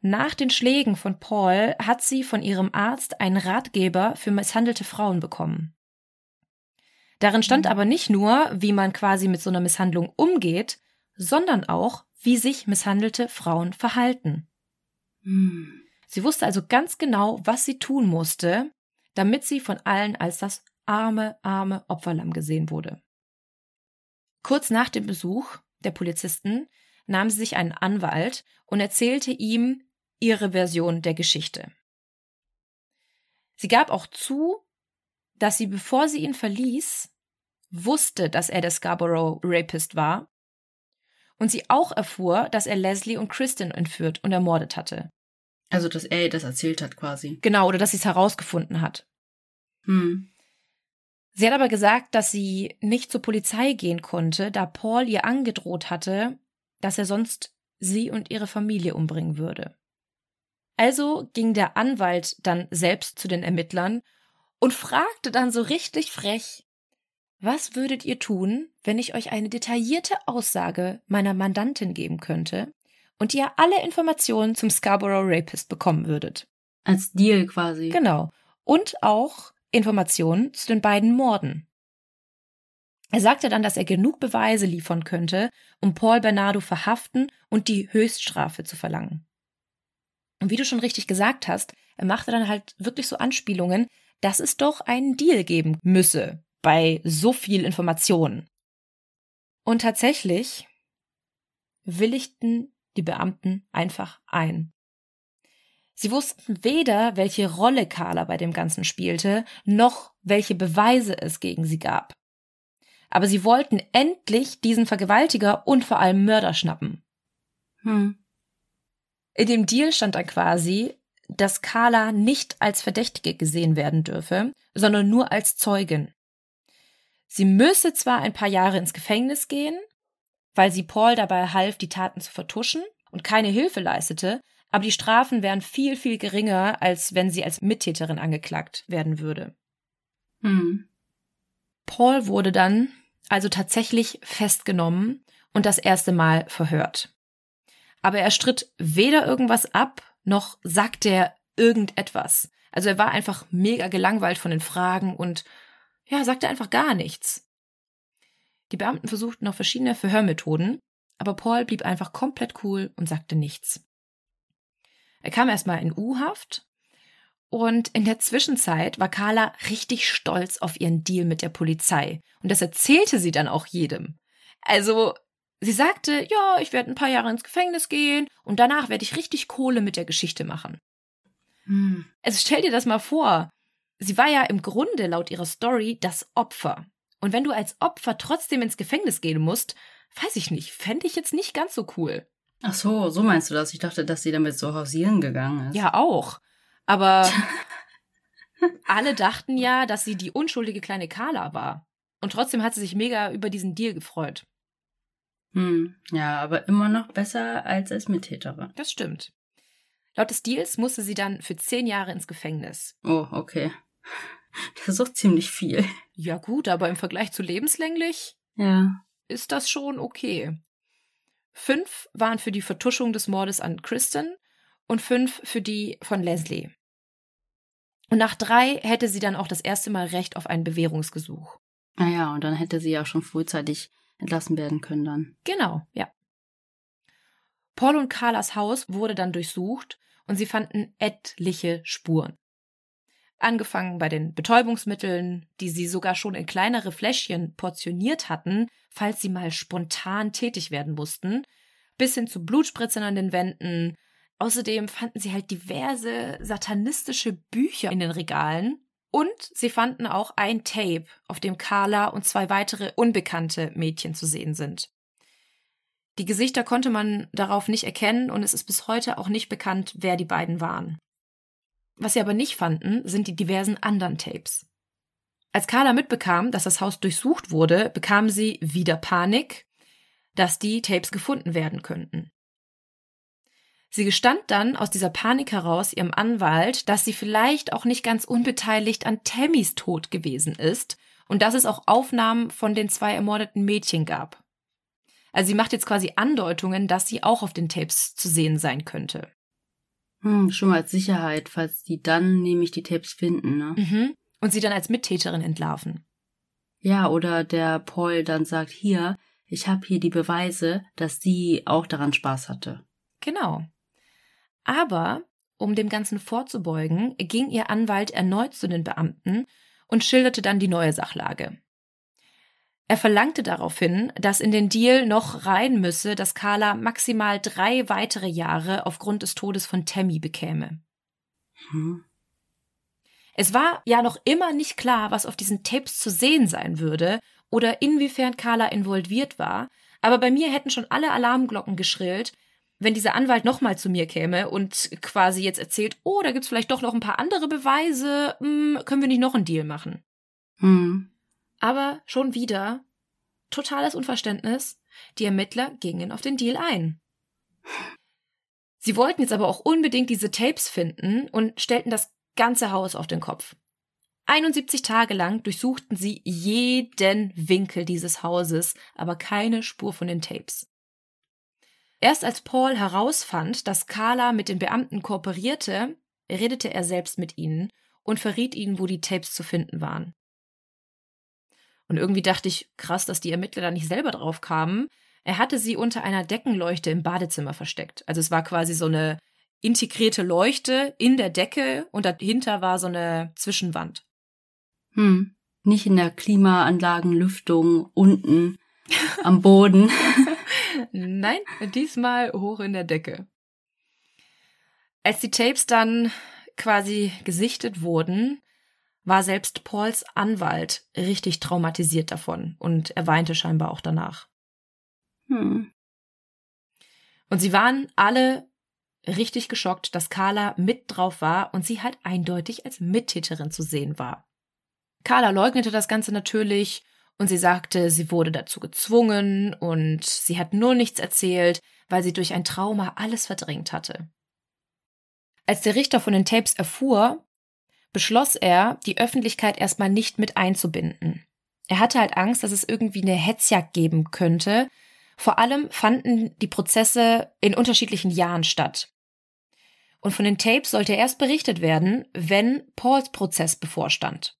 Speaker 1: Nach den Schlägen von Paul hat sie von ihrem Arzt einen Ratgeber für misshandelte Frauen bekommen. Darin stand aber nicht nur, wie man quasi mit so einer Misshandlung umgeht, sondern auch, wie sich misshandelte Frauen verhalten.
Speaker 2: Hm.
Speaker 1: Sie wusste also ganz genau, was sie tun musste, damit sie von allen als das arme, arme Opferlamm gesehen wurde. Kurz nach dem Besuch der Polizisten nahm sie sich einen Anwalt und erzählte ihm ihre Version der Geschichte. Sie gab auch zu, dass sie, bevor sie ihn verließ, wusste, dass er der Scarborough Rapist war und sie auch erfuhr, dass er Leslie und Kristen entführt und ermordet hatte.
Speaker 2: Also, dass er ihr das erzählt hat, quasi.
Speaker 1: Genau, oder dass sie es herausgefunden hat.
Speaker 2: Hm.
Speaker 1: Sie hat aber gesagt, dass sie nicht zur Polizei gehen konnte, da Paul ihr angedroht hatte, dass er sonst sie und ihre Familie umbringen würde. Also ging der Anwalt dann selbst zu den Ermittlern und fragte dann so richtig frech, was würdet ihr tun, wenn ich euch eine detaillierte Aussage meiner Mandantin geben könnte und ihr alle Informationen zum Scarborough Rapist bekommen würdet?
Speaker 2: Als Deal quasi.
Speaker 1: Genau. Und auch Informationen zu den beiden Morden. Er sagte dann, dass er genug Beweise liefern könnte, um Paul Bernardo verhaften und die Höchststrafe zu verlangen. Und wie du schon richtig gesagt hast, er machte dann halt wirklich so Anspielungen, dass es doch einen Deal geben müsse bei so viel Informationen. Und tatsächlich willigten die Beamten einfach ein. Sie wussten weder, welche Rolle Carla bei dem Ganzen spielte, noch welche Beweise es gegen sie gab. Aber sie wollten endlich diesen Vergewaltiger und vor allem Mörder schnappen.
Speaker 2: Hm.
Speaker 1: In dem Deal stand dann quasi, dass Carla nicht als Verdächtige gesehen werden dürfe, sondern nur als Zeugin. Sie müsse zwar ein paar Jahre ins Gefängnis gehen, weil sie Paul dabei half, die Taten zu vertuschen und keine Hilfe leistete, aber die Strafen wären viel, viel geringer, als wenn sie als Mittäterin angeklagt werden würde.
Speaker 2: Hm.
Speaker 1: Paul wurde dann also tatsächlich festgenommen und das erste Mal verhört. Aber er stritt weder irgendwas ab, noch sagte er irgendetwas. Also er war einfach mega gelangweilt von den Fragen und ja, sagte einfach gar nichts. Die Beamten versuchten noch verschiedene Verhörmethoden, aber Paul blieb einfach komplett cool und sagte nichts. Er kam erstmal in U-Haft und in der Zwischenzeit war Carla richtig stolz auf ihren Deal mit der Polizei und das erzählte sie dann auch jedem. Also, sie sagte, ja, ich werde ein paar Jahre ins Gefängnis gehen und danach werde ich richtig Kohle mit der Geschichte machen.
Speaker 2: Hm.
Speaker 1: Also stell dir das mal vor. Sie war ja im Grunde laut ihrer Story das Opfer. Und wenn du als Opfer trotzdem ins Gefängnis gehen musst, weiß ich nicht, fände ich jetzt nicht ganz so cool.
Speaker 2: Ach so, so meinst du das? Ich dachte, dass sie damit so hausieren gegangen ist.
Speaker 1: Ja, auch. Aber alle dachten ja, dass sie die unschuldige kleine Carla war. Und trotzdem hat sie sich mega über diesen Deal gefreut.
Speaker 2: Hm, ja, aber immer noch besser als als Mittäterin.
Speaker 1: Das stimmt. Laut des Deals musste sie dann für zehn Jahre ins Gefängnis.
Speaker 2: Oh, okay. Das ist doch ziemlich viel.
Speaker 1: Ja gut, aber im Vergleich zu lebenslänglich
Speaker 2: Ja.
Speaker 1: ist das schon okay. Fünf waren für die Vertuschung des Mordes an Kristen und fünf für die von Leslie. Und nach drei hätte sie dann auch das erste Mal Recht auf ein Bewährungsgesuch.
Speaker 2: Naja, und dann hätte sie ja schon frühzeitig entlassen werden können dann.
Speaker 1: Genau, ja. Paul und Carlas Haus wurde dann durchsucht und sie fanden etliche Spuren. Angefangen bei den Betäubungsmitteln, die sie sogar schon in kleinere Fläschchen portioniert hatten, falls sie mal spontan tätig werden mussten, bis hin zu Blutspritzern an den Wänden. Außerdem fanden sie halt diverse satanistische Bücher in den Regalen und sie fanden auch ein Tape, auf dem Carla und zwei weitere unbekannte Mädchen zu sehen sind. Die Gesichter konnte man darauf nicht erkennen und es ist bis heute auch nicht bekannt, wer die beiden waren. Was sie aber nicht fanden, sind die diversen anderen Tapes. Als Carla mitbekam, dass das Haus durchsucht wurde, bekam sie wieder Panik, dass die Tapes gefunden werden könnten. Sie gestand dann aus dieser Panik heraus ihrem Anwalt, dass sie vielleicht auch nicht ganz unbeteiligt an Tammys Tod gewesen ist und dass es auch Aufnahmen von den zwei ermordeten Mädchen gab. Also sie macht jetzt quasi Andeutungen, dass sie auch auf den Tapes zu sehen sein könnte.
Speaker 2: Hm, schon mal als Sicherheit, falls die dann nämlich die Tapes finden, ne?
Speaker 1: Mhm. Und sie dann als Mittäterin entlarven.
Speaker 2: Ja, oder der Paul dann sagt, hier, ich habe hier die Beweise, dass sie auch daran Spaß hatte.
Speaker 1: Genau. Aber, um dem Ganzen vorzubeugen, ging ihr Anwalt erneut zu den Beamten und schilderte dann die neue Sachlage. Er verlangte daraufhin, dass in den Deal noch rein müsse, dass Carla maximal drei weitere Jahre aufgrund des Todes von Tammy bekäme.
Speaker 2: Hm.
Speaker 1: Es war ja noch immer nicht klar, was auf diesen Tapes zu sehen sein würde oder inwiefern Carla involviert war, aber bei mir hätten schon alle Alarmglocken geschrillt, wenn dieser Anwalt nochmal zu mir käme und quasi jetzt erzählt, oh, da gibt's vielleicht doch noch ein paar andere Beweise, hm, können wir nicht noch einen Deal machen?
Speaker 2: Hm.
Speaker 1: Aber schon wieder totales Unverständnis. Die Ermittler gingen auf den Deal ein. Sie wollten jetzt aber auch unbedingt diese Tapes finden und stellten das ganze Haus auf den Kopf. 71 Tage lang durchsuchten sie jeden Winkel dieses Hauses, aber keine Spur von den Tapes. Erst als Paul herausfand, dass Carla mit den Beamten kooperierte, redete er selbst mit ihnen und verriet ihnen, wo die Tapes zu finden waren. Und irgendwie dachte ich, krass, dass die Ermittler da nicht selber drauf kamen. Er hatte sie unter einer Deckenleuchte im Badezimmer versteckt. Also es war quasi so eine integrierte Leuchte in der Decke und dahinter war so eine Zwischenwand.
Speaker 2: Hm. Nicht in der Klimaanlagenlüftung unten am Boden.
Speaker 1: Nein, diesmal hoch in der Decke. Als die Tapes dann quasi gesichtet wurden, war selbst Pauls Anwalt richtig traumatisiert davon und er weinte scheinbar auch danach.
Speaker 2: Hm.
Speaker 1: Und sie waren alle richtig geschockt, dass Carla mit drauf war und sie halt eindeutig als Mittäterin zu sehen war. Carla leugnete das Ganze natürlich und sie sagte, sie wurde dazu gezwungen und sie hat nur nichts erzählt, weil sie durch ein Trauma alles verdrängt hatte. Als der Richter von den Tapes erfuhr, beschloss er, die Öffentlichkeit erstmal nicht mit einzubinden. Er hatte halt Angst, dass es irgendwie eine Hetzjagd geben könnte. Vor allem fanden die Prozesse in unterschiedlichen Jahren statt. Und von den Tapes sollte erst berichtet werden, wenn Pauls Prozess bevorstand.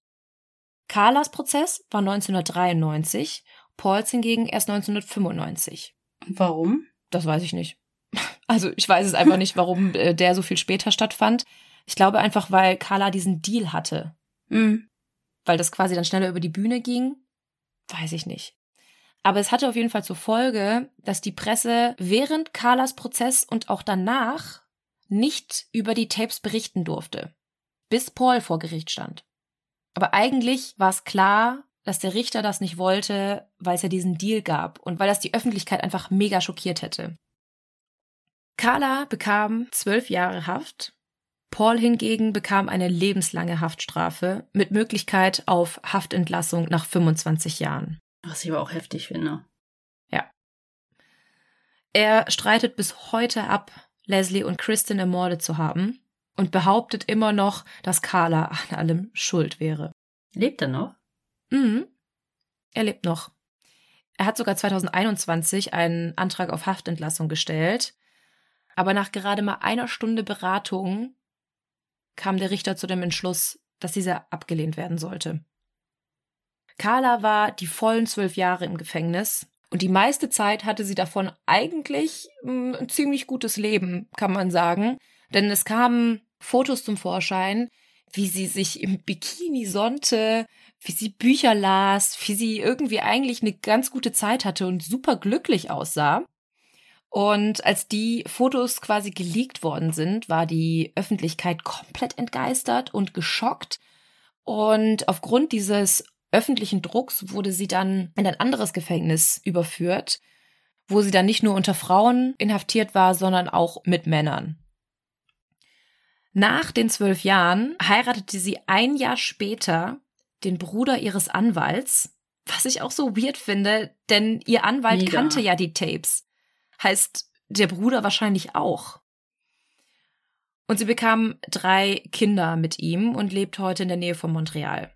Speaker 1: Carlas Prozess war 1993, Pauls hingegen erst 1995.
Speaker 2: Warum?
Speaker 1: Das weiß ich nicht. Also ich weiß es einfach nicht, warum äh, der so viel später stattfand. Ich glaube einfach, weil Carla diesen Deal hatte.
Speaker 2: Mhm.
Speaker 1: Weil das quasi dann schneller über die Bühne ging. Weiß ich nicht. Aber es hatte auf jeden Fall zur Folge, dass die Presse während Carlas Prozess und auch danach nicht über die Tapes berichten durfte, bis Paul vor Gericht stand. Aber eigentlich war es klar, dass der Richter das nicht wollte, weil es ja diesen Deal gab und weil das die Öffentlichkeit einfach mega schockiert hätte. Carla bekam zwölf Jahre Haft, Paul hingegen bekam eine lebenslange Haftstrafe mit Möglichkeit auf Haftentlassung nach 25 Jahren.
Speaker 2: Was ich aber auch heftig finde.
Speaker 1: Ja. Er streitet bis heute ab, Leslie und Kristen ermordet zu haben und behauptet immer noch, dass Carla an allem schuld wäre.
Speaker 2: Lebt er noch?
Speaker 1: Mhm. Er lebt noch. Er hat sogar 2021 einen Antrag auf Haftentlassung gestellt. Aber nach gerade mal einer Stunde Beratung kam der Richter zu dem Entschluss, dass dieser abgelehnt werden sollte. Carla war die vollen zwölf Jahre im Gefängnis und die meiste Zeit hatte sie davon eigentlich hm, ein ziemlich gutes Leben, kann man sagen. Denn es kamen Fotos zum Vorschein, wie sie sich im Bikini sonnte, wie sie Bücher las, wie sie irgendwie eigentlich eine ganz gute Zeit hatte und super glücklich aussah. Und als die Fotos quasi geleakt worden sind, war die Öffentlichkeit komplett entgeistert und geschockt. Und aufgrund dieses öffentlichen Drucks wurde sie dann in ein anderes Gefängnis überführt, wo sie dann nicht nur unter Frauen inhaftiert war, sondern auch mit Männern. Nach den zwölf Jahren heiratete sie ein Jahr später den Bruder ihres Anwalts, was ich auch so weird finde, denn ihr Anwalt
Speaker 2: Mega.
Speaker 1: kannte ja die Tapes. Heißt, der Bruder wahrscheinlich auch. Und sie bekam drei Kinder mit ihm und lebt heute in der Nähe von Montreal.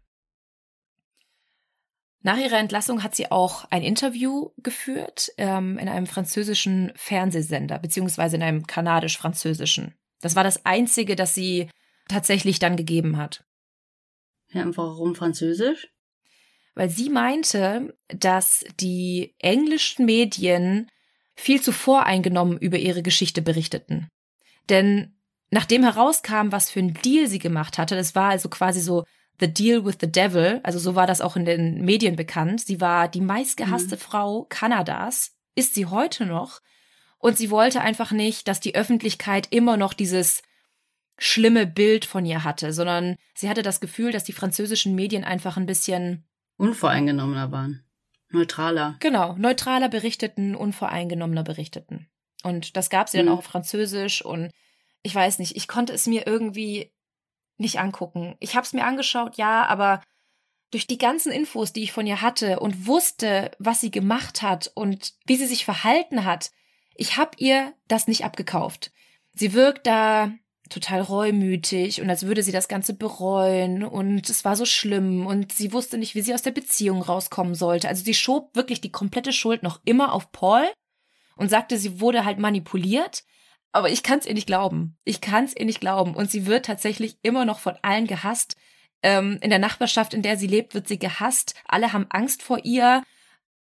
Speaker 1: Nach ihrer Entlassung hat sie auch ein Interview geführt ähm, in einem französischen Fernsehsender, beziehungsweise in einem kanadisch-französischen. Das war das einzige, das sie tatsächlich dann gegeben hat.
Speaker 2: Ja, und warum Französisch?
Speaker 1: Weil sie meinte, dass die englischen Medien viel zu voreingenommen über ihre Geschichte berichteten. Denn nachdem herauskam, was für ein Deal sie gemacht hatte, das war also quasi so The Deal with the Devil, also so war das auch in den Medien bekannt. Sie war die meistgehasste
Speaker 2: Mhm.
Speaker 1: Frau Kanadas, ist sie heute noch. Und sie wollte einfach nicht, dass die Öffentlichkeit immer noch dieses schlimme Bild von ihr hatte, sondern sie hatte das Gefühl, dass die französischen Medien einfach ein bisschen
Speaker 2: Unvoreingenommener waren. Neutraler.
Speaker 1: Genau, neutraler berichteten, unvoreingenommener berichteten. Und das gab sie dann
Speaker 2: Mhm.
Speaker 1: auch auf Französisch und ich weiß nicht, ich konnte es mir irgendwie nicht angucken. Ich habe es mir angeschaut, ja, aber durch die ganzen Infos, die ich von ihr hatte und wusste, was sie gemacht hat und wie sie sich verhalten hat, ich habe ihr das nicht abgekauft. Sie wirkt da total reumütig und als würde sie das Ganze bereuen und es war so schlimm und sie wusste nicht, wie sie aus der Beziehung rauskommen sollte. Also sie schob wirklich die komplette Schuld noch immer auf Paul und sagte, sie wurde halt manipuliert. Aber ich kann es ihr nicht glauben. Ich kann es ihr nicht glauben. Und sie wird tatsächlich immer noch von allen gehasst. Ähm, in der Nachbarschaft, in der sie lebt, wird sie gehasst. Alle haben Angst vor ihr.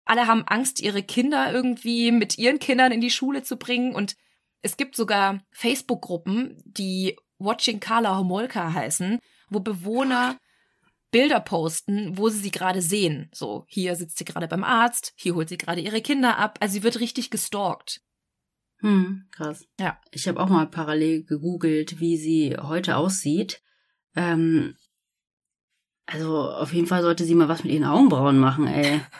Speaker 1: Alle haben Angst, ihre Kinder irgendwie mit ihren Kindern in die Schule zu bringen. Und es gibt sogar Facebook-Gruppen, die Watching Carla Homolka heißen, wo Bewohner Bilder posten, wo sie sie gerade sehen. So, hier sitzt sie gerade beim Arzt, hier holt sie gerade ihre Kinder ab. Also sie wird richtig gestalkt.
Speaker 2: Hm, krass.
Speaker 1: Ja.
Speaker 2: Ich habe auch mal parallel gegoogelt, wie sie heute aussieht. Ähm, also auf jeden Fall sollte sie mal was mit ihren Augenbrauen machen, ey.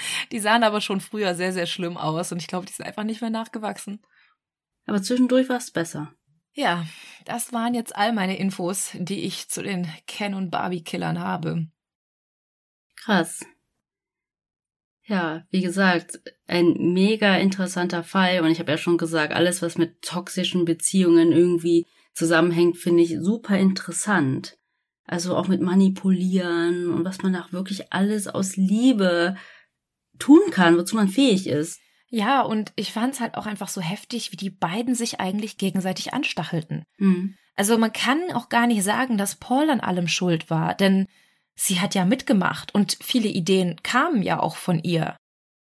Speaker 1: Die sahen aber schon früher sehr, sehr schlimm aus und ich glaube, die sind einfach nicht mehr nachgewachsen.
Speaker 2: Aber zwischendurch war es besser.
Speaker 1: Ja, das waren jetzt all meine Infos, die ich zu den Ken und Barbie Killern habe.
Speaker 2: Krass. Ja, wie gesagt, ein mega interessanter Fall und ich habe ja schon gesagt, alles was mit toxischen Beziehungen irgendwie zusammenhängt, finde ich super interessant. Also auch mit manipulieren und was man auch wirklich alles aus Liebe tun kann, wozu man fähig ist.
Speaker 1: Ja, und ich fand es halt auch einfach so heftig, wie die beiden sich eigentlich gegenseitig anstachelten.
Speaker 2: Mhm.
Speaker 1: Also man kann auch gar nicht sagen, dass Paul an allem schuld war, denn sie hat ja mitgemacht und viele Ideen kamen ja auch von ihr.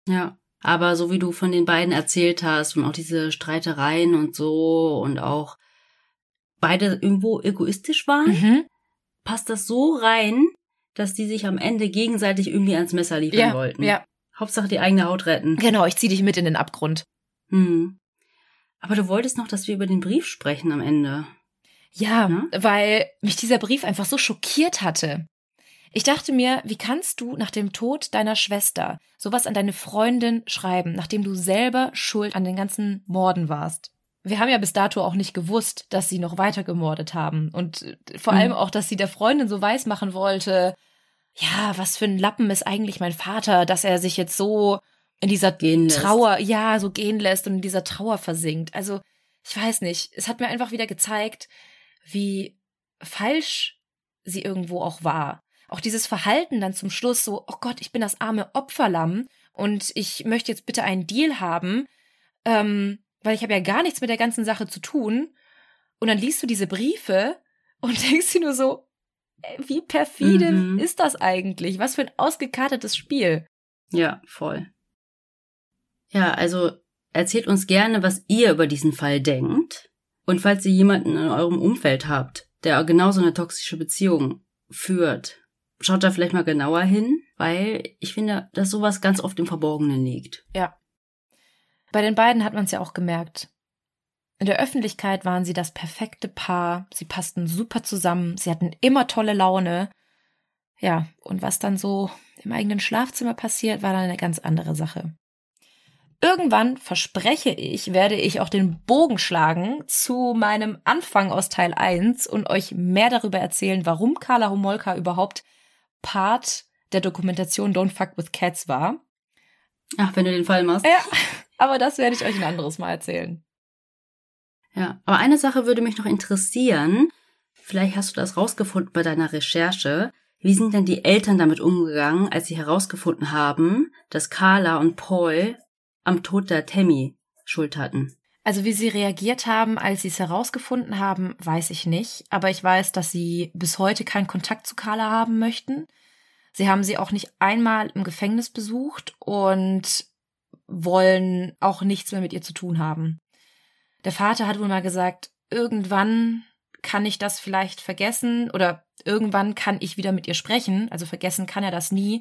Speaker 2: Ja, aber so wie du von den beiden erzählt hast und auch diese Streitereien und so und auch beide irgendwo egoistisch waren,
Speaker 1: Mhm.
Speaker 2: passt das so rein, dass die sich am Ende gegenseitig irgendwie ans Messer liefern
Speaker 1: Ja,
Speaker 2: wollten.
Speaker 1: ja,
Speaker 2: Hauptsache die eigene Haut retten.
Speaker 1: genau, ich zieh dich mit in den Abgrund.
Speaker 2: Hm. Aber du wolltest noch, dass wir über den Brief sprechen am Ende.
Speaker 1: Ja,
Speaker 2: Ne?
Speaker 1: weil mich dieser Brief einfach so schockiert hatte. Ich dachte mir, wie kannst du nach dem Tod deiner Schwester sowas an deine Freundin schreiben, nachdem du selber schuld an den ganzen Morden warst? Wir haben ja bis dato auch nicht gewusst, dass sie noch weiter gemordet haben. Und vor
Speaker 2: Mhm.
Speaker 1: allem auch, dass sie der Freundin so weismachen wollte, ja, was für ein Lappen ist eigentlich mein Vater, dass er sich jetzt so in dieser
Speaker 2: Gehen lässt.
Speaker 1: Trauer, ja, so gehen lässt und in dieser Trauer versinkt. Also, ich weiß nicht. Es hat mir einfach wieder gezeigt, wie falsch sie irgendwo auch war. Auch dieses Verhalten dann zum Schluss so, oh Gott, ich bin das arme Opferlamm und ich möchte jetzt bitte einen Deal haben, ähm, weil ich habe ja gar nichts mit der ganzen Sache zu tun. Und dann liest du diese Briefe und denkst dir nur so, wie perfide
Speaker 2: Mhm.
Speaker 1: ist das eigentlich? Was für ein ausgekartetes Spiel.
Speaker 2: Ja, voll. Ja, also erzählt uns gerne, was ihr über diesen Fall denkt. Und falls ihr jemanden in eurem Umfeld habt, der genauso eine toxische Beziehung führt, schaut da vielleicht mal genauer hin, weil ich finde, dass sowas ganz oft im Verborgenen liegt.
Speaker 1: Ja. Bei den beiden hat man es ja auch gemerkt. In der Öffentlichkeit waren sie das perfekte Paar. Sie passten super zusammen. Sie hatten immer tolle Laune. Ja, und was dann so im eigenen Schlafzimmer passiert, war dann eine ganz andere Sache. Irgendwann, verspreche ich, werde ich auch den Bogen schlagen zu meinem Anfang aus Teil 1 und euch mehr darüber erzählen, warum Carla Homolka überhaupt Part der Dokumentation Don't Fuck with Cats war.
Speaker 2: Ach, wenn du den Fall machst.
Speaker 1: Ja, aber das werde ich euch ein anderes Mal erzählen.
Speaker 2: Ja, aber eine Sache würde mich noch interessieren. Vielleicht hast du das rausgefunden bei deiner Recherche. Wie sind denn die Eltern damit umgegangen, als sie herausgefunden haben, dass Carla und Paul am Tod der Tammy Schuld hatten?
Speaker 1: Also wie sie reagiert haben, als sie es herausgefunden haben, weiß ich nicht. Aber ich weiß, dass sie bis heute keinen Kontakt zu Carla haben möchten. Sie haben sie auch nicht einmal im Gefängnis besucht und wollen auch nichts mehr mit ihr zu tun haben. Der Vater hat wohl mal gesagt, irgendwann kann ich das vielleicht vergessen oder irgendwann kann ich wieder mit ihr sprechen. Also vergessen kann er das nie.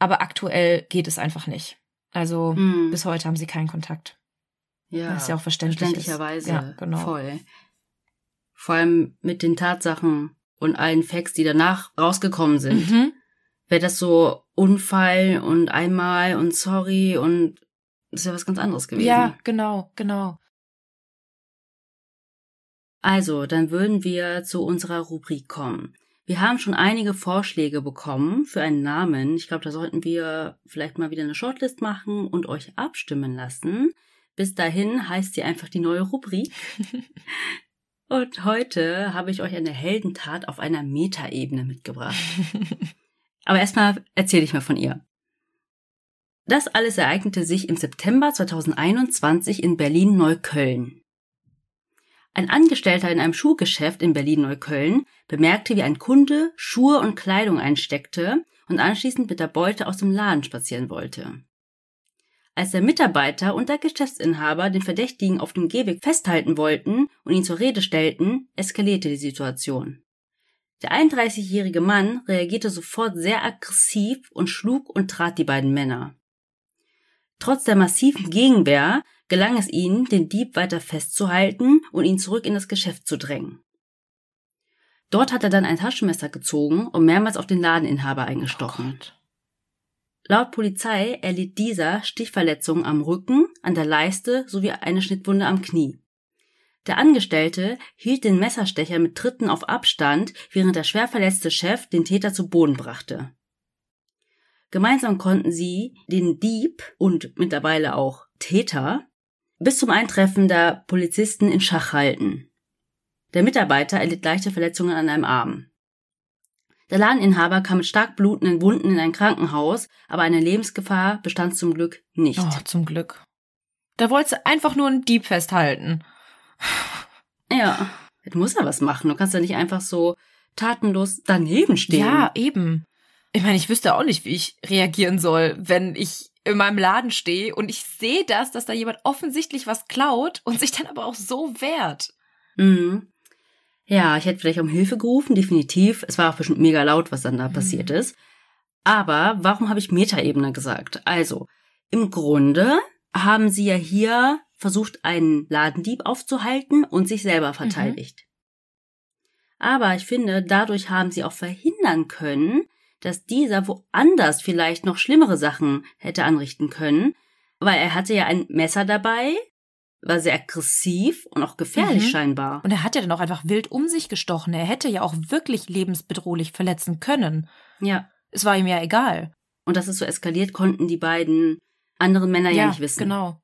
Speaker 1: Aber aktuell geht es einfach nicht. Also
Speaker 2: Hm.
Speaker 1: bis heute haben sie keinen Kontakt.
Speaker 2: Ja,
Speaker 1: Was ja auch verständlich ist.
Speaker 2: verständlicherweise.
Speaker 1: Ja, genau.
Speaker 2: Voll. Vor allem mit den Tatsachen und allen Facts, die danach rausgekommen sind.
Speaker 1: Mhm.
Speaker 2: Wäre das so Unfall und einmal und sorry und das ist ja was ganz anderes gewesen.
Speaker 1: Ja, genau, genau.
Speaker 2: Also, dann würden wir zu unserer Rubrik kommen. Wir haben schon einige Vorschläge bekommen für einen Namen. Ich glaube, da sollten wir vielleicht mal wieder eine Shortlist machen und euch abstimmen lassen. Bis dahin heißt sie einfach die neue Rubrik. und heute habe ich euch eine Heldentat auf einer Metaebene mitgebracht. Aber erstmal erzähle ich mal von ihr. Das alles ereignete sich im September 2021 in Berlin-Neukölln. Ein Angestellter in einem Schuhgeschäft in Berlin-Neukölln bemerkte, wie ein Kunde Schuhe und Kleidung einsteckte und anschließend mit der Beute aus dem Laden spazieren wollte. Als der Mitarbeiter und der Geschäftsinhaber den Verdächtigen auf dem Gehweg festhalten wollten und ihn zur Rede stellten, eskalierte die Situation. Der 31-jährige Mann reagierte sofort sehr aggressiv und schlug und trat die beiden Männer. Trotz der massiven Gegenwehr gelang es ihnen, den Dieb weiter festzuhalten und ihn zurück in das Geschäft zu drängen. Dort hat er dann ein Taschenmesser gezogen und mehrmals auf den Ladeninhaber eingestochen.
Speaker 1: Oh.
Speaker 2: Laut Polizei erlitt dieser Stichverletzungen am Rücken, an der Leiste sowie eine Schnittwunde am Knie. Der Angestellte hielt den Messerstecher mit Tritten auf Abstand, während der schwer verletzte Chef den Täter zu Boden brachte. Gemeinsam konnten sie den Dieb und mittlerweile auch Täter bis zum Eintreffen der Polizisten in Schach halten. Der Mitarbeiter erlitt leichte Verletzungen an einem Arm. Der Ladeninhaber kam mit stark blutenden Wunden in ein Krankenhaus, aber eine Lebensgefahr bestand zum Glück nicht.
Speaker 1: Oh, zum Glück. Da wollte sie einfach nur einen Dieb festhalten.
Speaker 2: Ja, du musst ja was machen. Du kannst ja nicht einfach so tatenlos daneben stehen.
Speaker 1: Ja, eben. Ich meine, ich wüsste auch nicht, wie ich reagieren soll, wenn ich in meinem Laden stehe und ich sehe das, dass da jemand offensichtlich was klaut und sich dann aber auch so wehrt.
Speaker 2: Mhm. Ja, ich hätte vielleicht um Hilfe gerufen, definitiv. Es war auch bestimmt mega laut, was dann da mhm. passiert ist. Aber warum habe ich Metaebene gesagt? Also, im Grunde haben sie ja hier versucht, einen Ladendieb aufzuhalten und sich selber mhm. verteidigt. Mhm. Aber ich finde, dadurch haben sie auch verhindern können, dass dieser woanders vielleicht noch schlimmere Sachen hätte anrichten können, weil er hatte ja ein Messer dabei, war sehr aggressiv und auch gefährlich mhm. scheinbar.
Speaker 1: Und er hat ja dann auch einfach wild um sich gestochen. Er hätte ja auch wirklich lebensbedrohlich verletzen können.
Speaker 2: Ja.
Speaker 1: Es war ihm ja egal.
Speaker 2: Und dass es so eskaliert, konnten die beiden anderen Männer ja, ja nicht wissen.
Speaker 1: Genau.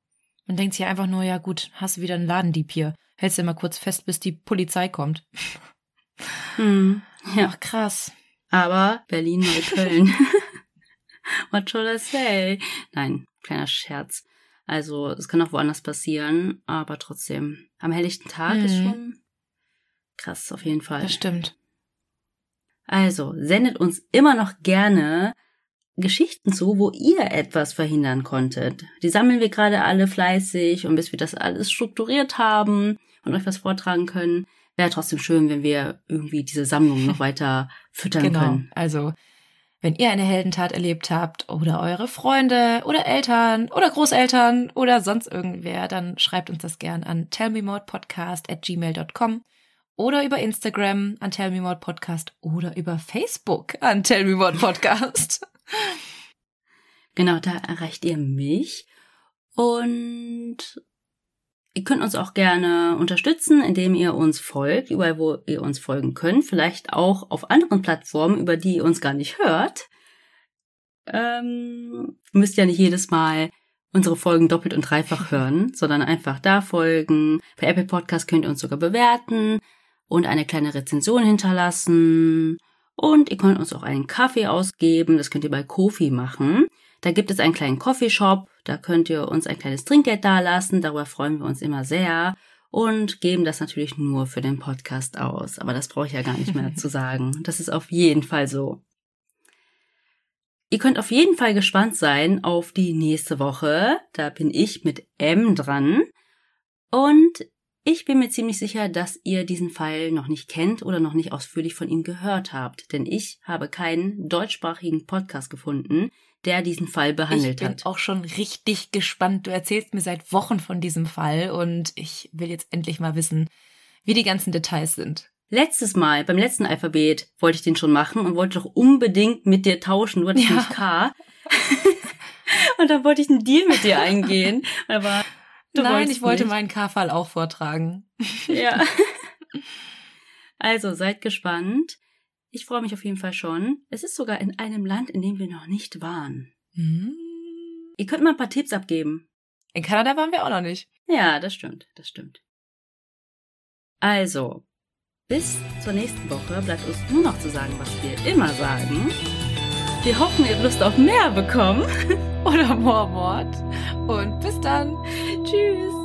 Speaker 1: Man denkt sich einfach nur, ja gut, hast du wieder einen Ladendieb hier. Hältst du mal kurz fest, bis die Polizei kommt.
Speaker 2: Hm. Ja.
Speaker 1: Ach, krass.
Speaker 2: Aber Berlin, Neukölln. What should I say? Nein, kleiner Scherz. Also es kann auch woanders passieren, aber trotzdem. Am helllichten Tag mhm. ist schon krass, auf jeden Fall.
Speaker 1: Das stimmt.
Speaker 2: Also, sendet uns immer noch gerne Geschichten zu, wo ihr etwas verhindern konntet. Die sammeln wir gerade alle fleißig und bis wir das alles strukturiert haben und euch was vortragen können, wäre trotzdem schön, wenn wir irgendwie diese Sammlung noch weiter füttern genau. können.
Speaker 1: Also wenn ihr eine Heldentat erlebt habt oder eure Freunde oder Eltern oder Großeltern oder sonst irgendwer, dann schreibt uns das gern an tellmemodepodcast at gmail.com oder über Instagram an tellmemodepodcast oder über Facebook an tellmemodepodcast.
Speaker 2: genau, da erreicht ihr mich und Ihr könnt uns auch gerne unterstützen, indem ihr uns folgt, überall wo ihr uns folgen könnt, vielleicht auch auf anderen Plattformen, über die ihr uns gar nicht hört. Ähm, müsst ja nicht jedes Mal unsere Folgen doppelt und dreifach hören, sondern einfach da folgen. Bei Apple Podcast könnt ihr uns sogar bewerten und eine kleine Rezension hinterlassen. Und ihr könnt uns auch einen Kaffee ausgeben, das könnt ihr bei Kofi machen. Da gibt es einen kleinen Coffeeshop, da könnt ihr uns ein kleines Trinkgeld dalassen, darüber freuen wir uns immer sehr und geben das natürlich nur für den Podcast aus. Aber das brauche ich ja gar nicht mehr zu sagen. Das ist auf jeden Fall so. Ihr könnt auf jeden Fall gespannt sein auf die nächste Woche. Da bin ich mit M dran. Und ich bin mir ziemlich sicher, dass ihr diesen Fall noch nicht kennt oder noch nicht ausführlich von ihm gehört habt, denn ich habe keinen deutschsprachigen Podcast gefunden, der diesen Fall behandelt hat.
Speaker 1: Ich bin auch schon richtig gespannt. Du erzählst mir seit Wochen von diesem Fall und ich will jetzt endlich mal wissen, wie die ganzen Details sind.
Speaker 2: Letztes Mal, beim letzten Alphabet, wollte ich den schon machen und wollte doch unbedingt mit dir tauschen. Du hattest ja. nicht K. und dann wollte ich einen Deal mit dir eingehen. Aber
Speaker 1: Du Nein, ich wollte nicht. meinen K-Fall auch vortragen.
Speaker 2: Ja. Also seid gespannt. Ich freue mich auf jeden Fall schon. Es ist sogar in einem Land, in dem wir noch nicht waren.
Speaker 1: Mhm.
Speaker 2: Ihr könnt mal ein paar Tipps abgeben.
Speaker 1: In Kanada waren wir auch noch nicht.
Speaker 2: Ja, das stimmt, das stimmt. Also, bis zur nächsten Woche bleibt uns nur noch zu sagen, was wir immer sagen. Wir hoffen, ihr habt Lust auf mehr bekommen.
Speaker 1: Oder Mormort. Und bis dann.
Speaker 2: Tschüss.